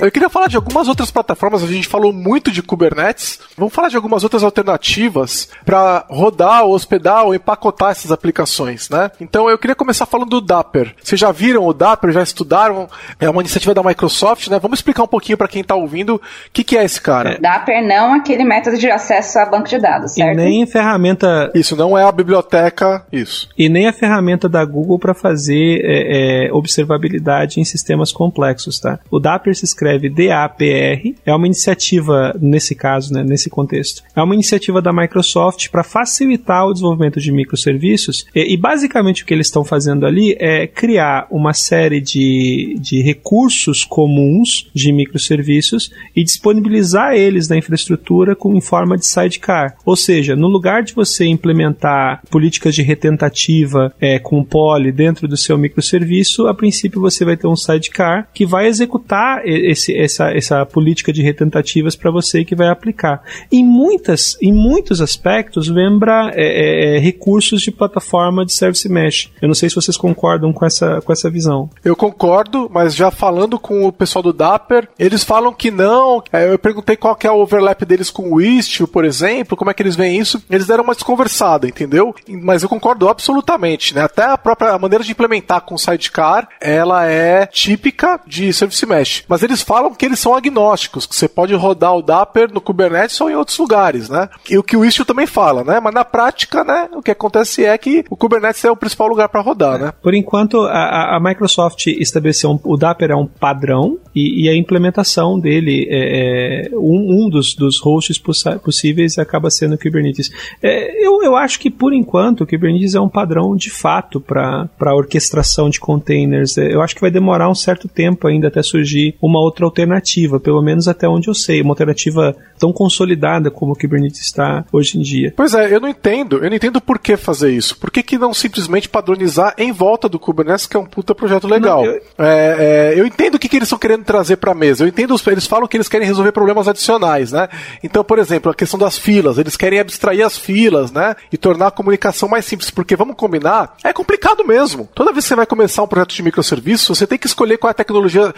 Eu queria falar de algumas outras plataformas, a gente falou muito de Kubernetes. Vamos falar de algumas outras alternativas para rodar, ou hospedar ou empacotar essas aplicações, né? Então eu queria começar falando do Dapper. Vocês já viram o Dapper, já estudaram? É uma iniciativa da Microsoft, né? Vamos explicar um pouquinho para quem está ouvindo o que, que é esse cara. Dapper não aquele método de acesso a banco de dados, certo? E nem a ferramenta. Isso não é a biblioteca, isso. E nem a ferramenta da Google para fazer é, é, observabilidade em sistemas complexos, tá? O Dapper se escreve D-A-P-R, é uma iniciativa, nesse caso, né, nesse contexto, é uma iniciativa da Microsoft para facilitar o desenvolvimento de microserviços e, e, basicamente o que eles estão fazendo ali é criar uma série de, de recursos comuns de microserviços e disponibilizar eles na infraestrutura com, em forma de sidecar. Ou seja, no lugar de você implementar políticas de retentativa é, com poly dentro do seu microserviço, a princípio você vai ter um sidecar que vai executar esse, essa, essa política de retentativas para você que vai aplicar. Em, muitas, em muitos aspectos, lembra é, é, é, recursos de plataforma de Service Mesh. Eu não sei se vocês concordam com essa, com essa visão. Eu concordo, mas já falando com o pessoal do Dapper, eles falam que não. É, eu perguntei qual que é o overlap deles com o Istio, por exemplo, como é que eles veem isso. Eles deram uma desconversada, entendeu? Mas eu concordo absolutamente, né? Até a própria maneira de implementar com o Sidecar, ela é típica de Service Mesh. Mas eles falam que eles são agnósticos, que você pode rodar o Dapper no Kubernetes ou em outros lugares, né? E o que o Istio também fala, né? Mas na prática, né, o que acontece é que o Kubernetes é o principal lugar para rodar, né? Por enquanto, a, a Microsoft estabeleceu um, o Dapper é um padrão e, e a implementação dele é, é um, um, dos, dos hosts possíveis acaba sendo o Kubernetes. É, eu, eu acho que por enquanto o Kubernetes é um padrão de fato para orquestração de containers. É, eu acho que vai demorar um certo tempo ainda até surgir uma outra alternativa, pelo menos até onde eu sei, uma alternativa tão consolidada como o Kubernetes está hoje em dia. Pois é, eu não entendo, eu não entendo por que fazer isso. Por que, que não simplesmente padronizar em volta do Kubernetes, que é um puta projeto legal? Não, eu... É, é, eu entendo o que, que eles estão querendo trazer para a mesa. Eu entendo, eles falam que eles querem resolver problemas adicionais, né? Então, por exemplo, a questão das filas, eles querem abstrair as filas, né? E tornar a comunicação mais simples, porque vamos combinar, é complicado mesmo. Toda vez que você vai começar um projeto de microserviço, você tem que escolher qual é a tecnologia,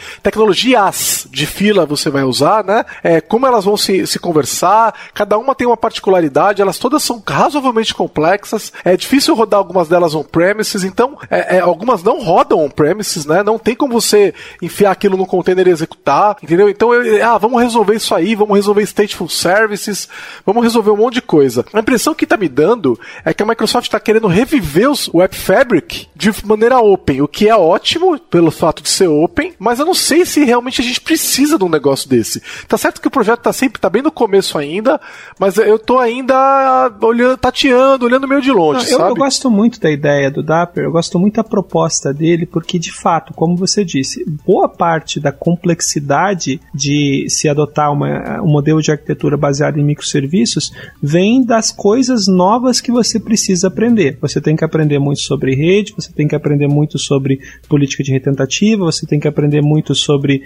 de fila você vai usar, né? É, como elas vão se, se conversar, cada uma tem uma particularidade, elas todas são razoavelmente complexas, é difícil rodar algumas delas on-premises, então é, é, algumas não rodam on-premises, né? Não tem como você enfiar aquilo no container e executar, entendeu? Então, eu, ah, vamos resolver isso aí, vamos resolver stateful services, vamos resolver um monte de coisa. A impressão que está me dando é que a Microsoft está querendo reviver o Web Fabric de maneira open, o que é ótimo pelo fato de ser open, mas eu não sei se realmente a gente precisa de um negócio desse. Tá certo que o projeto tá sempre, tá bem no começo ainda, mas eu tô ainda olhando, tateando, olhando meio de longe, não, eu? Eu gosto muito da ideia do Dapper, eu gosto muito da proposta dele, porque de fato, como você disse, boa parte da complexidade de se adotar uma, um modelo de arquitetura baseado em microserviços vem das coisas novas que você precisa aprender. Você tem que aprender muito sobre rede, você tem que aprender muito sobre política de retentativa, você tem que aprender muito sobre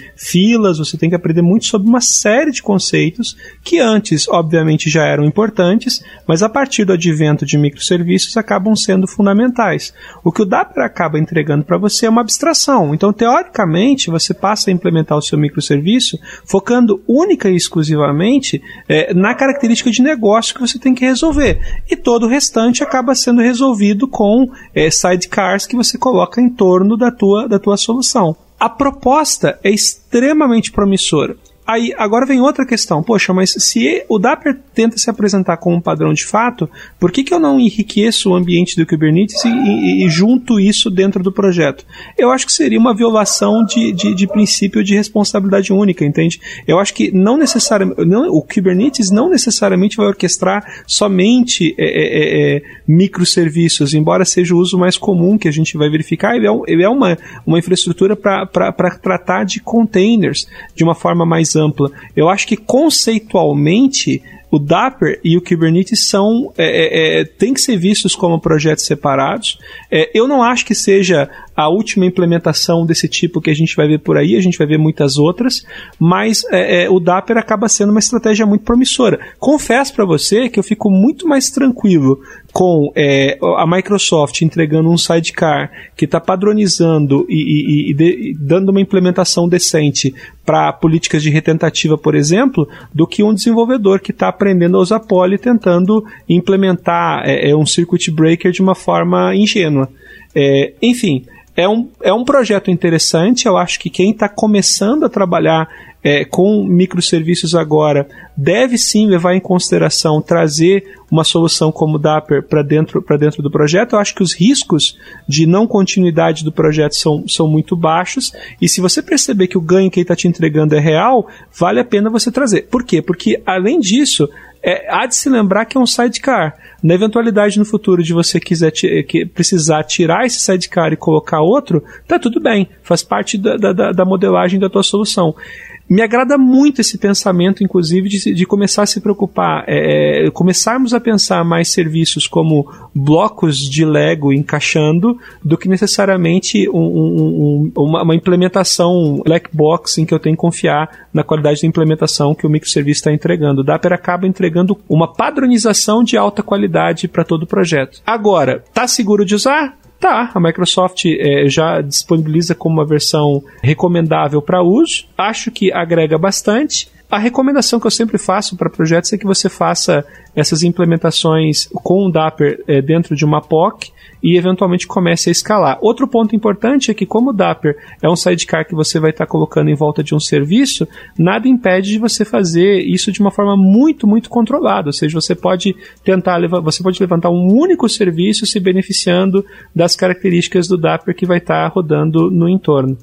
você tem que aprender muito sobre uma série de conceitos que antes, obviamente, já eram importantes, mas a partir do advento de microserviços acabam sendo fundamentais. O que o Dapper acaba entregando para você é uma abstração. Então, teoricamente, você passa a implementar o seu microserviço focando única e exclusivamente é, na característica de negócio que você tem que resolver. E todo o restante acaba sendo resolvido com é, sidecars que você coloca em torno da tua, da tua solução. A proposta é extremamente promissora. Aí, agora vem outra questão. Poxa, mas se o Dapper tenta se apresentar como um padrão de fato, por que, que eu não enriqueço o ambiente do Kubernetes e, e, e junto isso dentro do projeto? Eu acho que seria uma violação de, de, de princípio de responsabilidade única, entende? Eu acho que não necessariamente, não, o Kubernetes não necessariamente vai orquestrar somente é, é, é, microserviços, embora seja o uso mais comum que a gente vai verificar, ele é, ele é uma, uma infraestrutura para tratar de containers de uma forma mais ampla. Eu acho que conceitualmente o Dapper e o Kubernetes são é, é, é tem que ser vistos como projetos separados. É, eu não acho que seja a última implementação desse tipo que a gente vai ver por aí, a gente vai ver muitas outras, mas é, é, o Dapper acaba sendo uma estratégia muito promissora. Confesso para você que eu fico muito mais tranquilo com é, a Microsoft entregando um sidecar que está padronizando e, e, e, de, e, dando uma implementação decente para políticas de retentativa, por exemplo, do que um desenvolvedor que está aprendendo a usar Poly tentando implementar é, é, um circuit breaker de uma forma ingênua. É, enfim, é um, é um projeto interessante. Eu acho que quem está começando a trabalhar é, com microserviços agora deve sim levar em consideração trazer uma solução como o Dapper para dentro, dentro do projeto. Eu acho que os riscos de não continuidade do projeto são, são muito baixos. E se você perceber que o ganho que ele está te entregando é real, vale a pena você trazer. Por quê? Porque, além disso, é, há de se lembrar que é um sidecar. Na eventualidade no futuro de você quiser que precisar tirar esse sidecar e colocar outro, tá tudo bem, faz parte da, da, da modelagem da tua solução. Me agrada muito esse pensamento, inclusive, de, de começar a se preocupar, é, é, começarmos a pensar mais serviços como blocos de Lego encaixando, do que necessariamente um, um, um, uma, uma, implementação black box em que eu tenho que confiar na qualidade da implementação que o microserviço está entregando. O Dapper acaba entregando uma padronização de alta qualidade para todo o projeto. Agora, tá seguro de usar? Tá, a Microsoft é, já disponibiliza como uma versão recomendável para uso. Acho que agrega bastante. A recomendação que eu sempre faço para projetos é que você faça essas implementações com o Dapper é, dentro de uma POC e eventualmente comece a escalar. Outro ponto importante é que, como o Dapper é um sidecar que você vai estar tá colocando em volta de um serviço, nada impede de você fazer isso de uma forma muito, muito controlada. Ou seja, você pode tentar você pode levantar um único serviço se beneficiando das características do Dapper que vai estar tá rodando no entorno.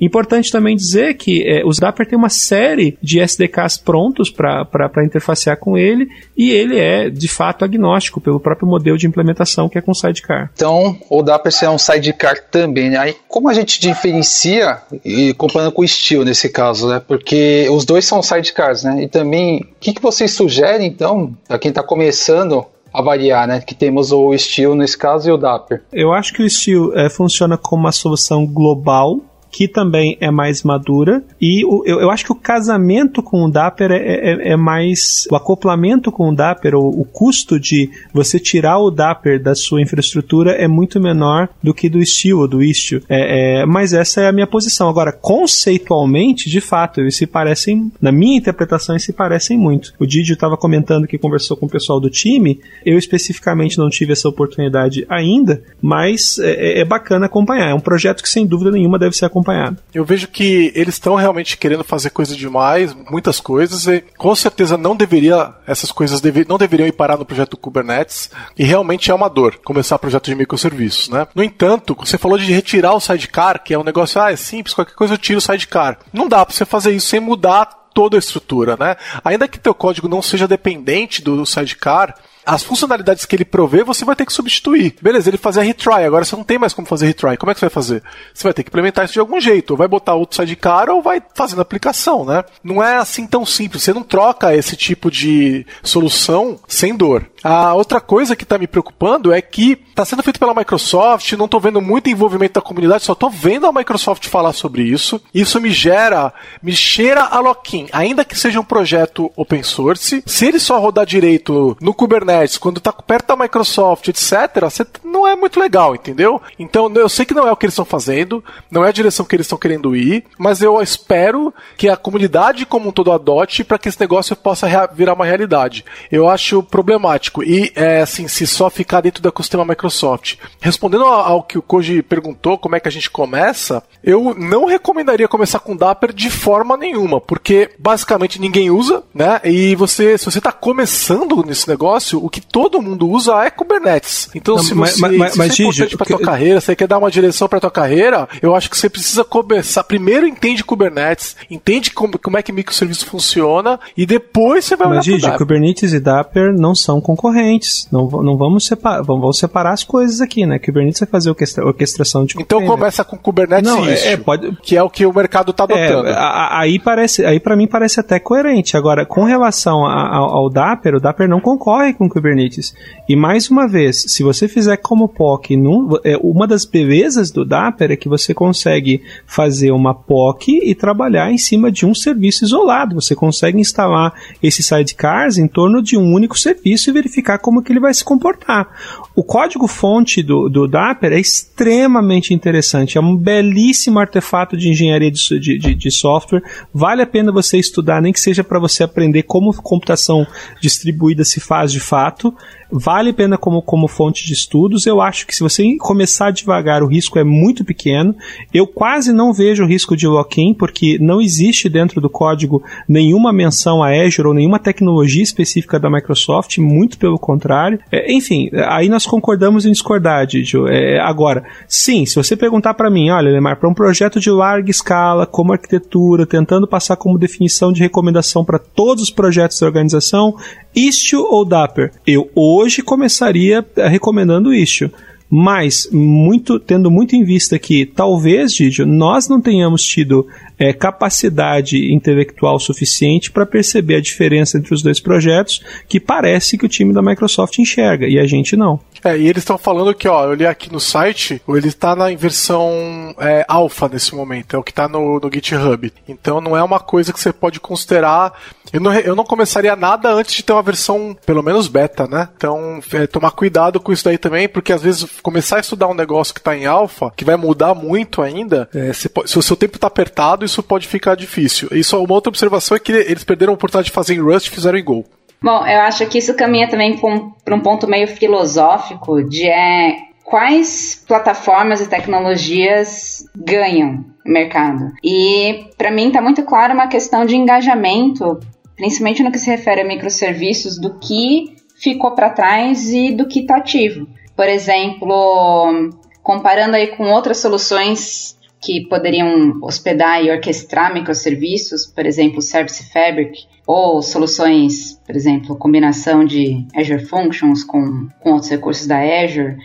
Importante também dizer que é, os Dapper tem uma série de SDKs prontos para interfacear com ele e ele é de fato agnóstico pelo próprio modelo de implementação que é com sidecar. Então, o Dapper é um sidecar também. Né? Aí, como a gente diferencia, e comparando com o Steel nesse caso, né? Porque os dois são sidecars, né? E também, o que, que vocês sugerem, então, para quem está começando a variar, né? Que temos o Steel nesse caso e o Dapper. Eu acho que o Steel é, funciona como uma solução global que também é mais madura. E o, eu, eu, acho que o casamento com o Dapper é, é, é mais. O acoplamento com o Dapper, ou o custo de você tirar o Dapper da sua infraestrutura é muito menor do que do Istio ou do Istio. É, é, mas essa é a minha posição. Agora, conceitualmente, de fato, eles se parecem, na minha interpretação, eles se parecem muito. O Didio estava comentando que conversou com o pessoal do time. Eu especificamente não tive essa oportunidade ainda, mas é, é, é bacana acompanhar. É um projeto que, sem dúvida nenhuma, deve ser acompanhado acompanhado. Eu vejo que eles estão realmente querendo fazer coisas demais, muitas coisas, e com certeza não deveria, essas coisas deve, não deveriam ir parar no projeto Kubernetes, e realmente é uma dor começar projeto de microserviços, né? No entanto, você falou de retirar o sidecar, que é um negócio, ah, é simples, qualquer coisa eu tiro o sidecar. Não dá para você fazer isso sem mudar toda a estrutura, né? Ainda que teu código não seja dependente do sidecar, as funcionalidades que ele provê, você vai ter que substituir. Beleza, ele fazia retry, agora você não tem mais como fazer retry. Como é que você vai fazer? Você vai ter que implementar isso de algum jeito. Ou vai botar outro sidecar ou vai fazendo aplicação, né? Não é assim tão simples. Você não troca esse tipo de solução sem dor. A outra coisa que está me preocupando é que está sendo feito pela Microsoft, não estou vendo muito envolvimento da comunidade, só estou vendo a Microsoft falar sobre isso. Isso me gera, me cheira a Lock-in, ainda que seja um projeto open source. Se ele só rodar direito no Kubernetes, quando está perto da Microsoft, etc., não é muito legal, entendeu? Então eu sei que não é o que eles estão fazendo, não é a direção que eles estão querendo ir, mas eu espero que a comunidade como um todo adote para que esse negócio possa virar uma realidade. Eu acho problemático e, é, assim, se só ficar dentro do ecossistema Microsoft. Respondendo ao que o Koji perguntou, como é que a gente começa, eu não recomendaria começar com Dapper de forma nenhuma, porque basicamente ninguém usa, né? E você, se você está começando nesse negócio, o que todo mundo usa é Kubernetes. Então, Não, se você mas- mas- se mas, isso é importante para que- tua carreira, você quer dar uma direção para tua carreira, eu acho que você precisa começar. Primeiro entende Kubernetes, entende como, como é que microserviço funciona e depois você vai Mas, Gigi. Kubernetes e Dapper não são concorrentes. Não, não vamos, separar, vamos separar as coisas aqui, né? Kubernetes vai fazer orquestra, orquestração de Então container. começa com Kubernetes Não, e é- Istio, é, pode- que é o que o mercado está É, adotando. a- aí parece, aí para mim parece até coerente. Agora, com relação a- ao, ao Dapper, o Dapper não concorre com o Kubernetes. E mais uma vez, se você fizer como POC, num- é, uma das belezas do Dapper é que você consegue fazer uma POC e trabalhar em cima de um serviço isolado. Você consegue instalar esses sidecars em torno de um único serviço e verificar como que ele vai se comportar. O código-fonte do, do Dapper é extremamente interessante. É um belíssimo artefato de engenharia de, de- de software. Vale a pena você estudar, nem que seja para você aprender como computação distribuída se faz de fato fato Vale a pena como, como fonte de estudos. Eu acho que se você começar devagar, o risco é muito pequeno. Eu quase não vejo o risco de lock-in, porque não existe dentro do código nenhuma menção a Azure ou nenhuma tecnologia específica da Microsoft, muito pelo contrário. É, enfim, aí nós concordamos em discordar, Didio. É, agora, sim, se você perguntar para mim, olha, Lemar, para um projeto de larga escala, como arquitetura, tentando passar como definição de recomendação para todos os projetos da organização, Istio ou Dapper? Eu hoje começaria eh, recomendando Istio. Mas, muito, tendo muito em vista que talvez, Didio, nós não tenhamos tido eh, capacidade intelectual suficiente para perceber a diferença entre os dois projetos, que parece que o time da Microsoft enxerga, e a gente não. É, e eles estão falando que, ó, eu li aqui no site, ele está na versão é, alfa nesse momento, é o que está no, no GitHub. Então não é uma coisa que você pode considerar. Eu não, eu não começaria nada antes de ter uma versão, pelo menos beta, né? Então, é, tomar cuidado com isso daí também, porque às vezes começar a estudar um negócio que está em alfa, que vai mudar muito ainda, é, pode- se o seu tempo está apertado, isso pode ficar difícil. Isso, uma outra observação é que eles perderam a oportunidade de fazer em Rust e fizeram em Go. Bom, eu acho que isso caminha também para um ponto meio filosófico de é, quais plataformas e tecnologias ganham mercado. E para mim está muito claro uma questão de engajamento, principalmente no que se refere a microserviços, do que ficou para trás e do que está ativo. Por exemplo, comparando aí com outras soluções que poderiam hospedar e orquestrar microserviços, por exemplo, Service Fabric, ou soluções, por exemplo, combinação de Azure Functions com, com outros recursos da Azure,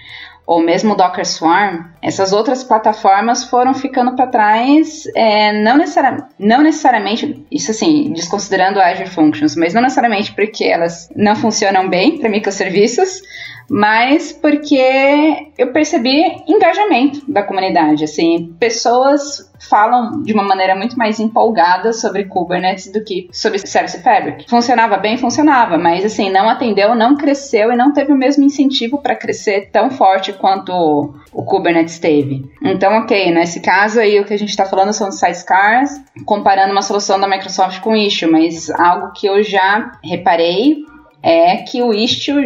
ou mesmo Docker Swarm, essas outras plataformas foram ficando para trás, é, não, necessari não necessariamente, isso assim, desconsiderando Azure Functions, mas não necessariamente porque elas não funcionam bem para microserviços, mas porque eu percebi engajamento da comunidade, assim, pessoas falam de uma maneira muito mais empolgada sobre Kubernetes do que sobre Service Fabric. Funcionava bem, funcionava, mas assim, não atendeu, não cresceu e não teve o mesmo incentivo para crescer tão forte quanto o Kubernetes teve. Então, ok, nesse caso aí o que a gente está falando são sidecars, comparando uma solução da Microsoft com o Istio, mas algo que eu já reparei é que o Istio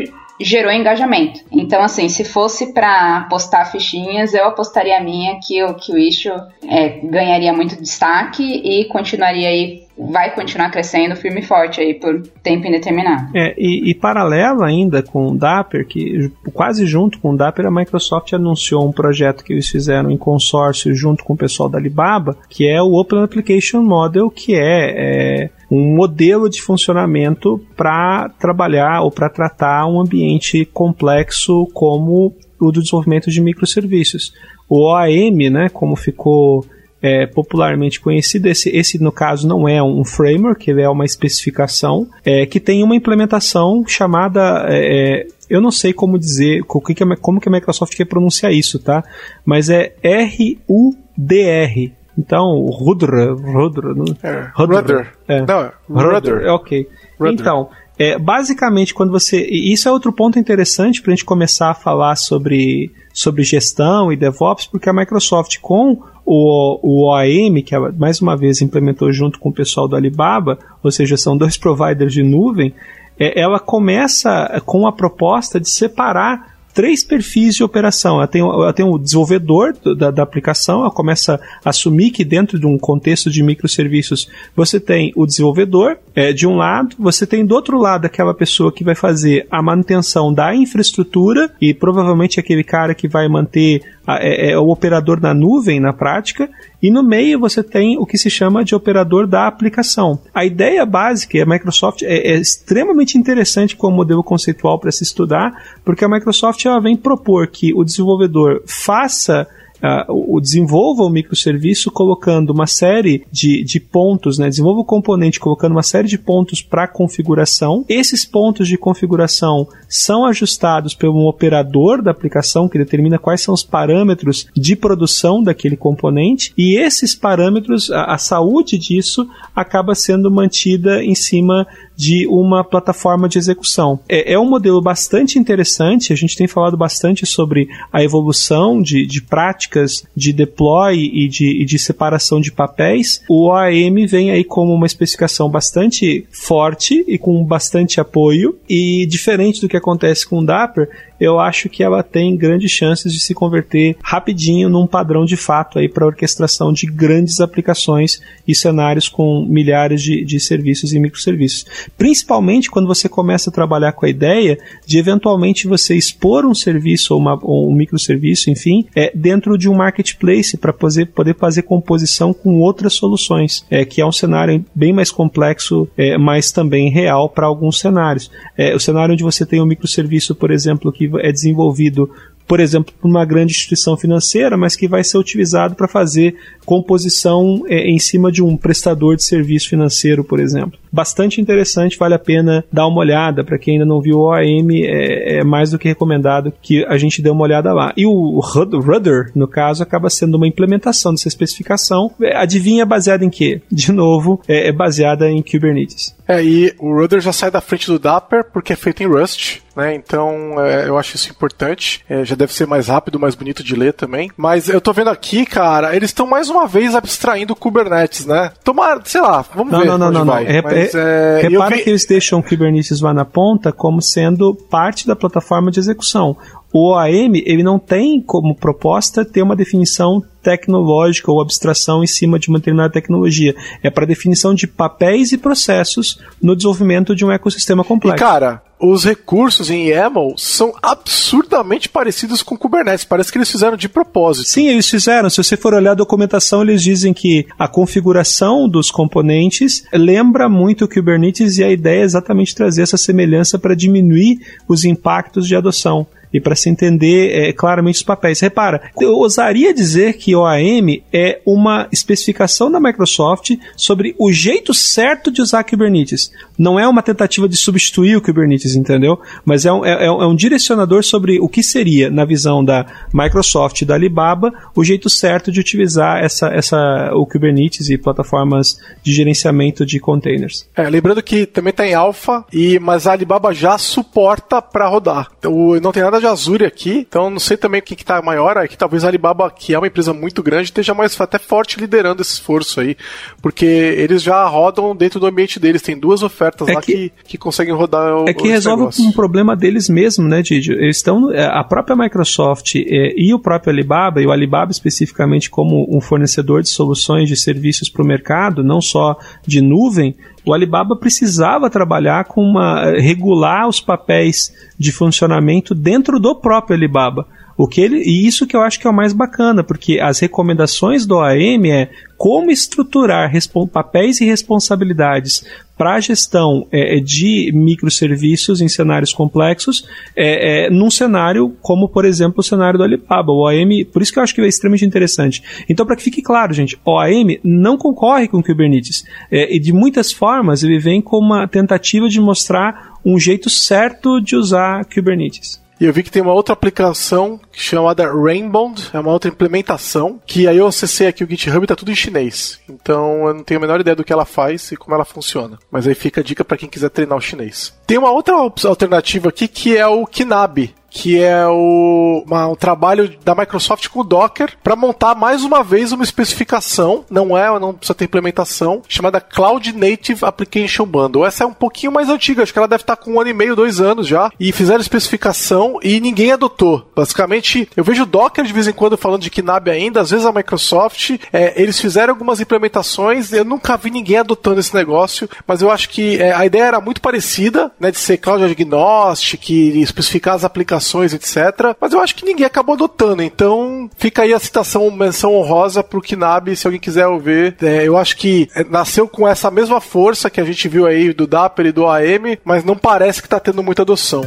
gerou engajamento. Então, assim, se fosse para apostar fichinhas, eu apostaria a minha que o, que o Istio é, ganharia muito destaque e continuaria aí, vai continuar crescendo firme e forte aí por tempo indeterminado. É, e, e paralelo ainda com o Dapper, que quase junto com o Dapper, a Microsoft anunciou um projeto que eles fizeram em consórcio junto com o pessoal da Alibaba, que é o Open Application Model, que é, é um modelo de funcionamento para trabalhar ou para tratar um ambiente complexo como o do desenvolvimento de microserviços. O OAM, né, como ficou é, popularmente conhecido. Esse, esse, no caso, não é um framework, ele é uma especificação é, que tem uma implementação chamada. É, eu não sei como dizer, como que, a, como que a Microsoft quer pronunciar isso, tá? Mas é R-U-D-R. Então, Rudra. Rudra, não? É, Rudder. É. Não, é Rudder. É, ok. Rudder. Então, é, basicamente, quando você. Isso é outro ponto interessante para a gente começar a falar sobre, sobre gestão e DevOps, porque a Microsoft, com o, o OAM, que ela mais uma vez implementou junto com o pessoal do Alibaba, ou seja, são dois providers de nuvem, é, ela começa com a proposta de separar três perfis de operação. Ela tem, ela tem o desenvolvedor da, da, aplicação, ela começa a assumir que dentro de um contexto de microserviços você tem o desenvolvedor, é, de um lado, você tem do outro lado aquela pessoa que vai fazer a manutenção da infraestrutura e provavelmente aquele cara que vai manter é, é, o operador na nuvem na prática, e no meio você tem o que se chama de operador da aplicação. A ideia básica, a Microsoft é, é extremamente interessante como modelo conceitual para se estudar, porque a Microsoft ela vem propor que o desenvolvedor faça uh, o desenvolva o microserviço colocando uma série de, de pontos, né? desenvolva o componente colocando uma série de pontos para configuração. Esses pontos de configuração são ajustados pelo operador da aplicação que determina quais são os parâmetros de produção daquele componente e esses parâmetros, a, a saúde disso acaba sendo mantida em cima de uma plataforma de execução. É, é, um modelo bastante interessante, a gente tem falado bastante sobre a evolução de, de práticas de deploy e de, e de separação de papéis. O OAM vem aí como uma especificação bastante forte e com bastante apoio, e diferente do que acontece com o Dapper, eu acho que ela tem grandes chances de se converter rapidinho num padrão de fato aí para orquestração de grandes aplicações e cenários com milhares de, de serviços e microserviços. Principalmente quando você começa a trabalhar com a ideia de eventualmente você expor um serviço ou, uma, ou um microserviço, enfim, é, dentro de um marketplace para poder, poder fazer composição com outras soluções, é, que é um cenário bem mais complexo, é, mas também real para alguns cenários. É, o cenário onde você tem um microserviço, por exemplo, que é desenvolvido por exemplo, por uma grande instituição financeira, mas que vai ser utilizado para fazer composição é, em cima de um prestador de serviço financeiro, por exemplo. Bastante interessante, vale a pena dar uma olhada. Para quem ainda não viu o OAM, é, é, mais do que recomendado que a gente dê uma olhada lá. E o Rudder, no caso, acaba sendo uma implementação dessa especificação. É, adivinha baseada em quê? De novo, é, é baseada em Kubernetes. É, e o Rudder já sai da frente do Dapper porque é feito em Rust, né? Então é, eu acho isso importante. É, já deve ser mais rápido, mais bonito de ler também. Mas eu tô vendo aqui, cara, eles estão mais uma vez abstraindo o Kubernetes, né? Tomara, sei lá, vamos não, ver. Não, não, não, vai. não. É, Mas, é, repara vi... que eles deixam o Kubernetes lá na ponta como sendo parte da plataforma de execução. O OAM, ele não tem como proposta ter uma definição tecnológica ou abstração em cima de uma determinada tecnologia. É para definição de papéis e processos no desenvolvimento de um ecossistema complexo. E cara, os recursos em YAML são absurdamente parecidos com Kubernetes. Parece que eles fizeram de propósito. Sim, eles fizeram. Se você for olhar a documentação, eles dizem que a configuração dos componentes lembra muito o Kubernetes e a ideia é exatamente trazer essa semelhança para diminuir os impactos de adoção e para se entender é, claramente os papéis. Repara, eu ousaria dizer que OAM é uma especificação da Microsoft sobre o jeito certo de usar Kubernetes. Não é uma tentativa de substituir o Kubernetes, entendeu? Mas é um, é, é um direcionador sobre o que seria, na visão da Microsoft e da Alibaba, o jeito certo de utilizar essa, essa, o Kubernetes e plataformas de gerenciamento de containers. É, lembrando que também está em alfa, e, mas a Alibaba já suporta para rodar. Então, não tem nada de Azure aqui, então não sei também o que está maior, é que talvez a Alibaba, que é uma empresa muito grande, esteja mais até forte liderando esse esforço aí, porque eles já rodam dentro do ambiente deles, tem duas ofertas é lá que, que, que, conseguem rodar o É que resolve negócio. um problema deles mesmo, né, Didi? Eles estão, é, a própria Microsoft é, e o próprio Alibaba, e o Alibaba especificamente como um fornecedor de soluções de serviços para o mercado, não só de nuvem, o Alibaba precisava trabalhar com uma regular os papéis de funcionamento dentro do próprio Alibaba. O que ele, e isso que eu acho que é o mais bacana, porque as recomendações do OAM é como estruturar papéis e responsabilidades para a gestão é, é, de microserviços em cenários complexos, é, é, num cenário como, por exemplo, o cenário do Alibaba. O OAM, por isso que eu acho que é extremamente interessante. Então, para que fique claro, gente, OAM não concorre com o Kubernetes. É, e de muitas formas, ele vem com uma tentativa de mostrar um jeito certo de usar Kubernetes. E eu vi que tem uma outra aplicação chamada Rainbow, é uma outra implementação, que aí eu acessei aqui o GitHub e tá tudo em chinês. Então eu não tenho a menor ideia do que ela faz e como ela funciona. Mas aí fica a dica para quem quiser treinar o chinês. Tem uma outra alternativa aqui que é o Kinabi, que é o uma, um trabalho da Microsoft com o Docker para montar mais uma vez uma especificação, não é, não precisa ter implementação, chamada Cloud Native Application Bundle. Essa é um pouquinho mais antiga, acho que ela deve estar com um ano e meio, dois anos já, e fizeram especificação e ninguém adotou. Basicamente, eu vejo o Docker de vez em quando falando de KNAB ainda, às vezes a Microsoft, é, eles fizeram algumas implementações, eu nunca vi ninguém adotando esse negócio, mas eu acho que é, a ideia era muito parecida, né, de ser cloud agnostic, especificar as aplicações, etc. Mas eu acho que ninguém acabou adotando, então fica aí a citação, menção honrosa pro KNAB, se alguém quiser ouvir. É, eu acho que é, nasceu com essa mesma força que a gente viu aí do Dapper e do AM, mas não parece que tá tendo muita adoção.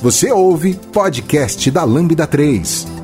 Você ouve podcast da Lambda 3.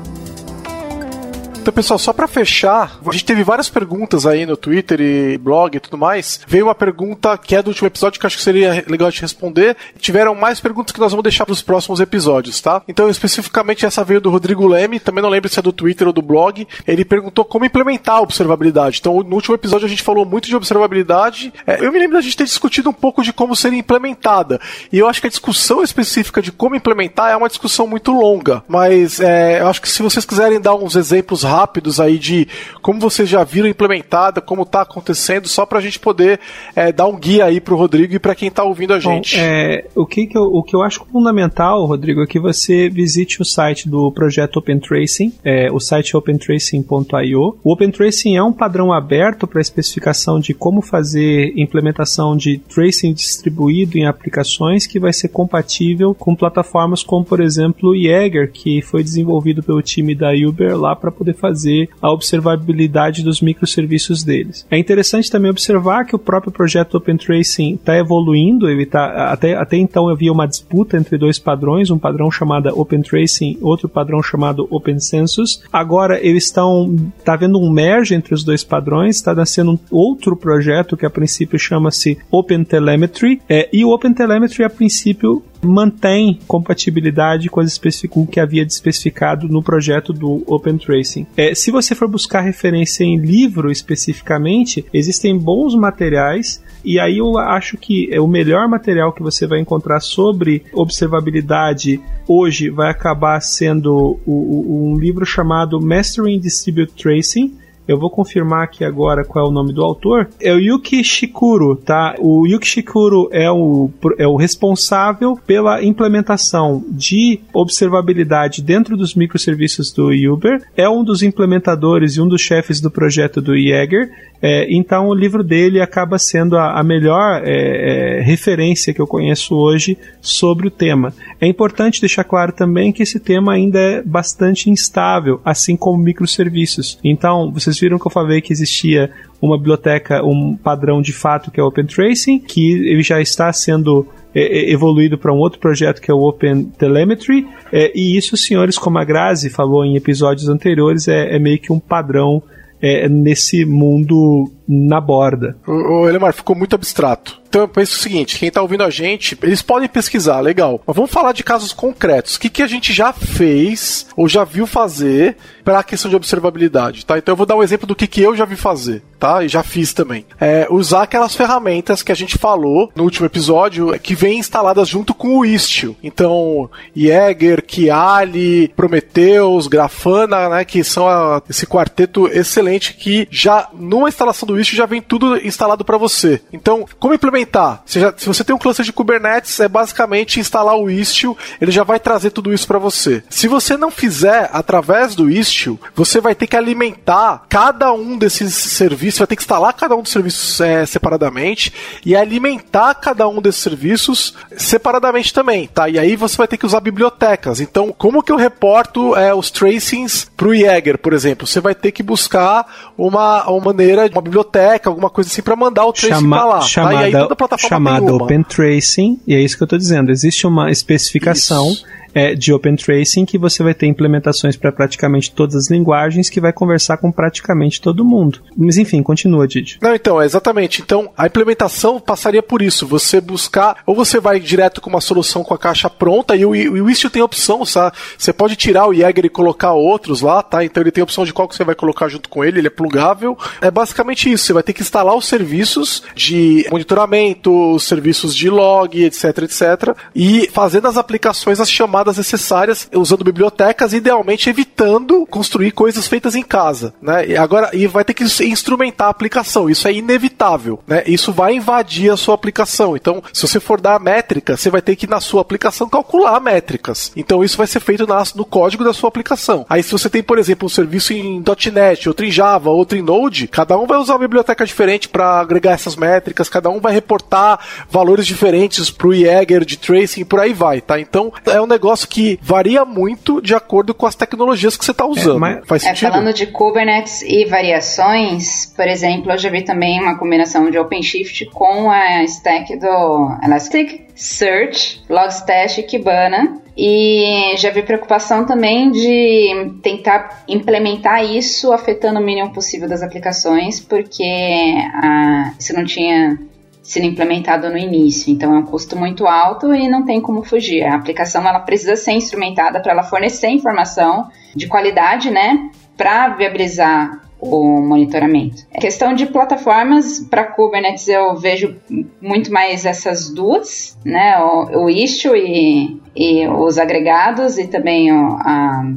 Então, pessoal, só para fechar, a gente teve várias perguntas aí no Twitter e blog e tudo mais. Veio uma pergunta que é do último episódio que acho que seria legal de responder. Tiveram mais perguntas que nós vamos deixar para os próximos episódios, tá? Então, especificamente essa veio do Rodrigo Leme, também não lembro se é do Twitter ou do blog. Ele perguntou como implementar a observabilidade. Então, no último episódio a gente falou muito de observabilidade. É, eu me lembro da gente ter discutido um pouco de como seria implementada. E eu acho que a discussão específica de como implementar é uma discussão muito longa. Mas é, eu acho que se vocês quiserem dar uns exemplos rápidos rápidos aí de como vocês já viram implementada, como está acontecendo, só para a gente poder é, dar um guia aí para o Rodrigo e para quem está ouvindo a gente. Bom, é, o, que, que eu, o que eu acho fundamental, Rodrigo, é que você visite o site do projeto Open Tracing, é, o site opentracing.io. O Open Tracing é um padrão aberto para especificação de como fazer implementação de tracing distribuído em aplicações que vai ser compatível com plataformas como, por exemplo, o Jaeger, que foi desenvolvido pelo time da Uber lá para poder fazer a observabilidade dos microserviços deles. É interessante também observar que o próprio projeto Open Tracing está evoluindo, ele tá, até, até então havia uma disputa entre dois padrões, um padrão chamado Open Tracing, outro padrão chamado Open Census. Agora eles estão, está havendo um merge entre os dois padrões, está nascendo um outro projeto que a princípio chama-se Open Telemetry, é, e o Open Telemetry a princípio mantém compatibilidade com, as o que havia especificado no projeto do Open Tracing. É, se você for buscar referência em livro especificamente, existem bons materiais e aí eu acho que é o melhor material que você vai encontrar sobre observabilidade hoje vai acabar sendo o, o, um livro chamado Mastering Distributed Tracing eu vou confirmar aqui agora qual é o nome do autor. É o Yuki Shikuro, tá? O Yuki Shikuro é o, é o responsável pela implementação de observabilidade dentro dos microserviços do Uber. É um dos implementadores e um dos chefes do projeto do Jaeger. É, então o livro dele acaba sendo a, a melhor é, é, referência que eu conheço hoje sobre o tema. É importante deixar claro também que esse tema ainda é bastante instável, assim como microserviços. Então, vocês viram que eu falei que existia uma biblioteca, um padrão de fato que é o Open Tracing, que ele já está sendo é, é, evoluído para um outro projeto que é o Open Telemetry, é, e isso, senhores, como a Grazi falou em episódios anteriores, é, é meio que um padrão nesse mundo na borda. O, Elemar ficou muito abstrato. Então eu penso o seguinte: quem está ouvindo a gente, eles podem pesquisar, legal. Mas vamos falar de casos concretos. O que, que a gente já fez ou já viu fazer para a questão de observabilidade, tá? Então eu vou dar um exemplo do que, que eu já vi fazer, tá? E já fiz também. É usar aquelas ferramentas que a gente falou no último episódio, que vem instaladas junto com o Istio. Então, Jäger, Kiali, Prometheus, Grafana, né? Que são a, esse quarteto excelente que já numa instalação do Istio já vem tudo instalado para você. Então, como implementar já, se você tem um cluster de Kubernetes, é basicamente instalar o Istio, ele já vai trazer tudo isso para você. Se você não fizer através do Istio, você vai ter que alimentar cada um desses serviços, vai ter que instalar cada um dos serviços é, separadamente e alimentar cada um desses serviços separadamente também, tá? E aí você vai ter que usar bibliotecas. Então, como que eu reporto é, os tracings pro Jaeger, por exemplo? Você vai ter que buscar uma, uma maneira, uma biblioteca, alguma coisa assim para mandar o tracing Chama, pra lá. Chamada, tá? plataforma chamada Open Tracing, e é isso que eu estou dizendo. Existe uma especificação. Isso. É, de Open Tracing que você vai ter implementações para praticamente todas as linguagens que vai conversar com praticamente todo mundo. Mas enfim, continua, Didi. Não, então, é exatamente. Então, a implementação passaria por isso. Você buscar, ou você vai direto com uma solução com a caixa pronta, e o, o Istio tem opção, sabe? Você pode tirar o Jäger e colocar outros lá, tá? Então ele tem opção de qual que você vai colocar junto com ele, ele é plugável. É basicamente isso. Você vai ter que instalar os serviços de monitoramento, os serviços de log, etc, etc. E fazendo as aplicações, as chamadas necessárias, usando bibliotecas, idealmente evitando construir coisas feitas em casa, né? E agora, e vai ter que instrumentar a aplicação. Isso é inevitável, né? Isso vai invadir a sua aplicação. Então, se você for dar a métrica, você vai ter que na sua aplicação calcular métricas. Então, isso vai ser feito na, no código da sua aplicação. Aí, se você tem, por exemplo, um serviço em .NET, outro em Java, outro em Node, cada um vai usar uma biblioteca diferente para agregar essas métricas, cada um vai reportar valores diferentes para o Jäger de tracing e por aí vai, tá? Então, é um negócio que varia muito de acordo com as tecnologias que você está usando. É, mas... Faz é, sentido? É, falando de Kubernetes e variações, por exemplo, eu já vi também uma combinação de OpenShift com a stack do Elasticsearch, Logstash e Kibana, e já vi preocupação também de tentar implementar isso afetando o mínimo possível das aplicações, porque ah, isso não tinha sido implementado no início. Então é um custo muito alto e não tem como fugir. A aplicação ela precisa ser instrumentada para ela fornecer informação de qualidade, né, para viabilizar o monitoramento. A questão de plataformas para Kubernetes eu vejo muito mais essas duas, né, o, o Istio e, e os agregados e também o, a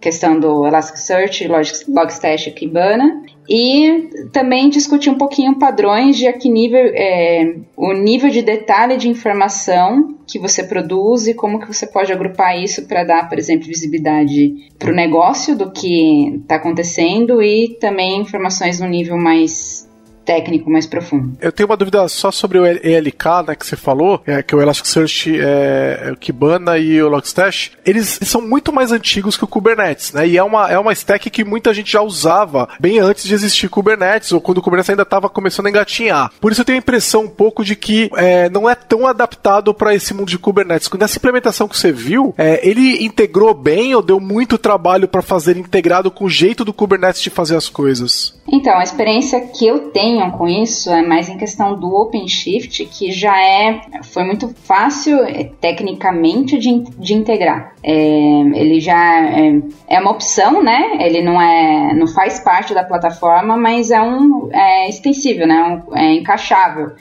questão do Elasticsearch, Logstash e Kibana. E também discutir um pouquinho padrões de a que nível, é, o nível de detalhe de informação que você produz e como que você pode agrupar isso para dar, por exemplo, visibilidade para o negócio do que está acontecendo e também informações no nível mais técnico mais profundo. Eu tenho uma dúvida só sobre o ELK, né, que você falou, é, que é o Elasticsearch, é, o Kibana e o Logstash. Eles são muito mais antigos que o Kubernetes, né? E é uma, é uma stack que muita gente já usava bem antes de existir Kubernetes, ou quando o Kubernetes ainda estava começando a engatinhar. Por isso eu tenho a impressão um pouco de que é, não é tão adaptado para esse mundo de Kubernetes. Nessa implementação que você viu, é, ele integrou bem ou deu muito trabalho para fazer integrado com o jeito do Kubernetes de fazer as coisas? Então, a experiência que eu tenho com isso é mais em questão do OpenShift, que já é foi muito fácil é, tecnicamente de, de integrar. É, ele já é, é, uma opção, né? Ele não é não faz parte da plataforma, mas é um é extensível, né? Um, é encaixável.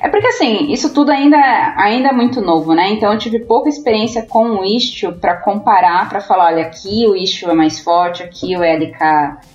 É porque assim, isso tudo ainda, ainda é muito novo, né? Então eu tive pouca experiência com o Istio para comparar, para falar, olha, aqui o Istio é mais forte, aqui o ELK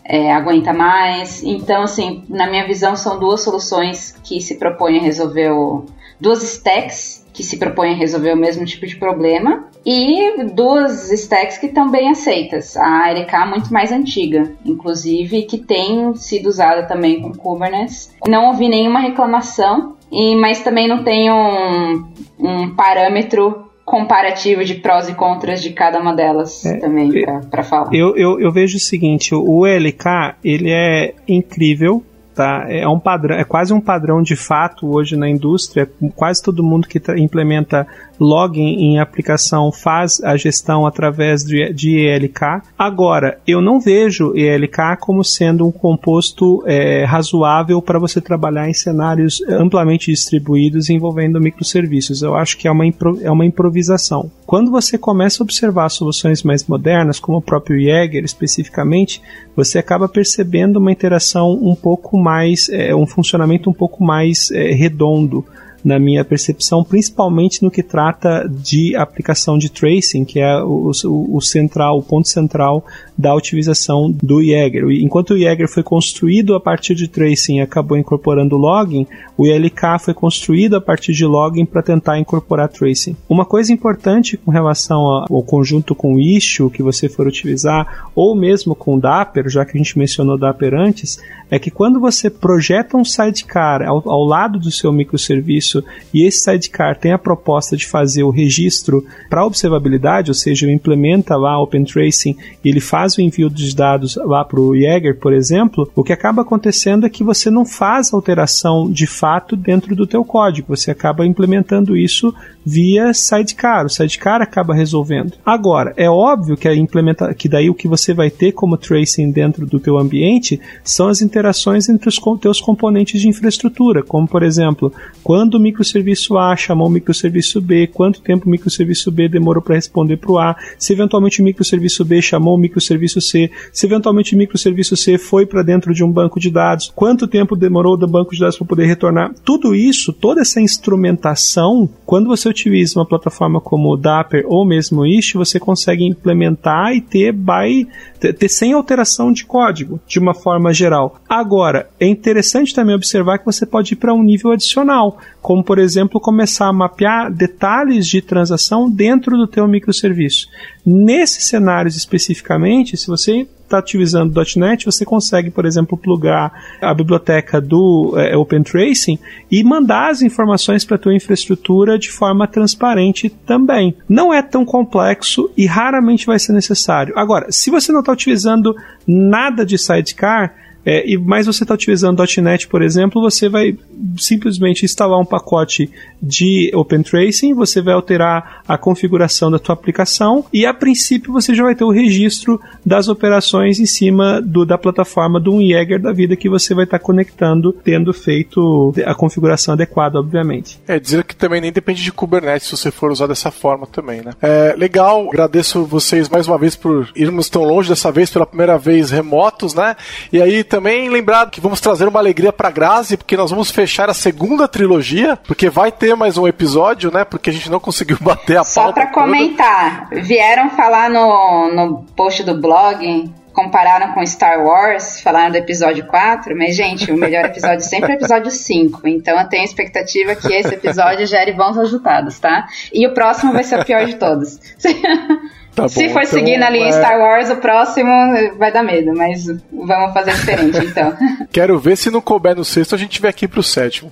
é, aguenta mais. Então, assim, na minha visão, são duas soluções que se propõem a resolver o. duas stacks que se propõem a resolver o mesmo tipo de problema e duas stacks que estão bem aceitas. A ARK é muito mais antiga, inclusive, que tem sido usada também com Kubernetes. Não ouvi nenhuma reclamação e, mas também não tem um, um parâmetro comparativo de prós e contras de cada uma delas é, também para falar. Eu, eu, eu vejo o seguinte, o LK ele é incrível tá? É um padrão, é quase um padrão de fato hoje na indústria. Quase todo mundo que implementa login em aplicação faz a gestão através de, de ELK. Agora, eu não vejo ELK como sendo um composto é, razoável para você trabalhar em cenários amplamente distribuídos envolvendo microserviços. Eu acho que é uma, é uma improvisação. Quando você começa a observar soluções mais modernas, como o próprio Jaeger especificamente, você acaba percebendo uma interação um pouco mais, é, um funcionamento um pouco mais é, redondo na minha percepção, principalmente no que trata de aplicação de tracing, que é o, o, o central, o ponto central da utilização do Jaeger. Enquanto o Jaeger foi construído a partir de tracing e acabou incorporando logging, o ILK foi construído a partir de logging para tentar incorporar tracing. Uma coisa importante com relação ao conjunto com Istio que você for utilizar, ou mesmo com Dapper, já que a gente mencionou Dapper antes, é que quando você projeta um sidecar ao, ao lado do seu microserviço e esse sidecar tem a proposta de fazer o registro para observabilidade, ou seja, implementa lá Open Tracing e ele faz o envio dos dados lá para o Jäger, por exemplo, o que acaba acontecendo é que você não faz alteração de fato dentro do teu código, você acaba implementando isso via sidecar. O sidecar acaba resolvendo. Agora, é óbvio que a implementa que daí o que você vai ter como tracing dentro do teu ambiente são as interações entre os teus componentes de infraestrutura, como por exemplo, quando o microserviço A chamou o microserviço B, quanto tempo o microserviço B demorou para responder para o A, se eventualmente o microserviço B chamou o microserviço C, se eventualmente o microserviço C foi para dentro de um banco de dados, quanto tempo demorou do banco de dados para poder retornar. Tudo isso, toda essa instrumentação, quando você utiliza uma plataforma como o Dapper ou mesmo Ish, você consegue implementar e ter by ter sem alteração de código, de uma forma geral. Agora, é interessante também observar que você pode ir para um nível adicional, como por exemplo começar a mapear detalhes de transação dentro do teu microserviço. Nesses cenários especificamente, se você está utilizando .NET, você consegue, por exemplo, plugar a biblioteca do é, Open Tracing e mandar as informações para a tua infraestrutura de forma transparente também. Não é tão complexo e raramente vai ser necessário. Agora, se você não está utilizando nada de sidecar, é, e mais você está utilizando .NET, por exemplo, você vai simplesmente instalar um pacote de Open Tracing, você vai alterar a configuração da tua aplicação e a princípio você já vai ter o registro das operações em cima do, da plataforma do Jäger da vida que você vai estar tá conectando, tendo feito a configuração adequada, obviamente. É dizer que também nem depende de Kubernetes se você for usar dessa forma também, né? É, legal, agradeço vocês mais uma vez por irmos tão longe dessa vez pela primeira vez remotos, né? E aí também lembrado que vamos trazer uma alegria para Grazi, porque nós vamos fechar a segunda trilogia, porque vai ter mais um episódio, né? Porque a gente não conseguiu bater a Só para comentar, vieram falar no, no post do blog compararam com Star Wars, falaram do episódio 4, mas, gente, o melhor episódio sempre é o episódio 5. Então eu tenho a expectativa que esse episódio gere bons resultados, tá? E o próximo vai ser o pior de todos. Tá Se bom, for então, seguir na linha é... Star Wars, o próximo vai dar medo, mas vamos fazer diferente então. Quero ver se não couber no sexto a gente vem aqui pro sétimo.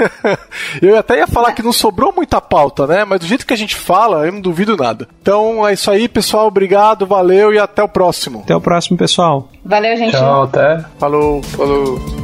eu até ia falar que não sobrou muita pauta, né? Mas do jeito que a gente fala, eu não duvido nada. Então é isso aí, pessoal. Obrigado, valeu e até o próximo. Até o próximo, pessoal. Valeu, gente. Tchau, até. Falou, falou.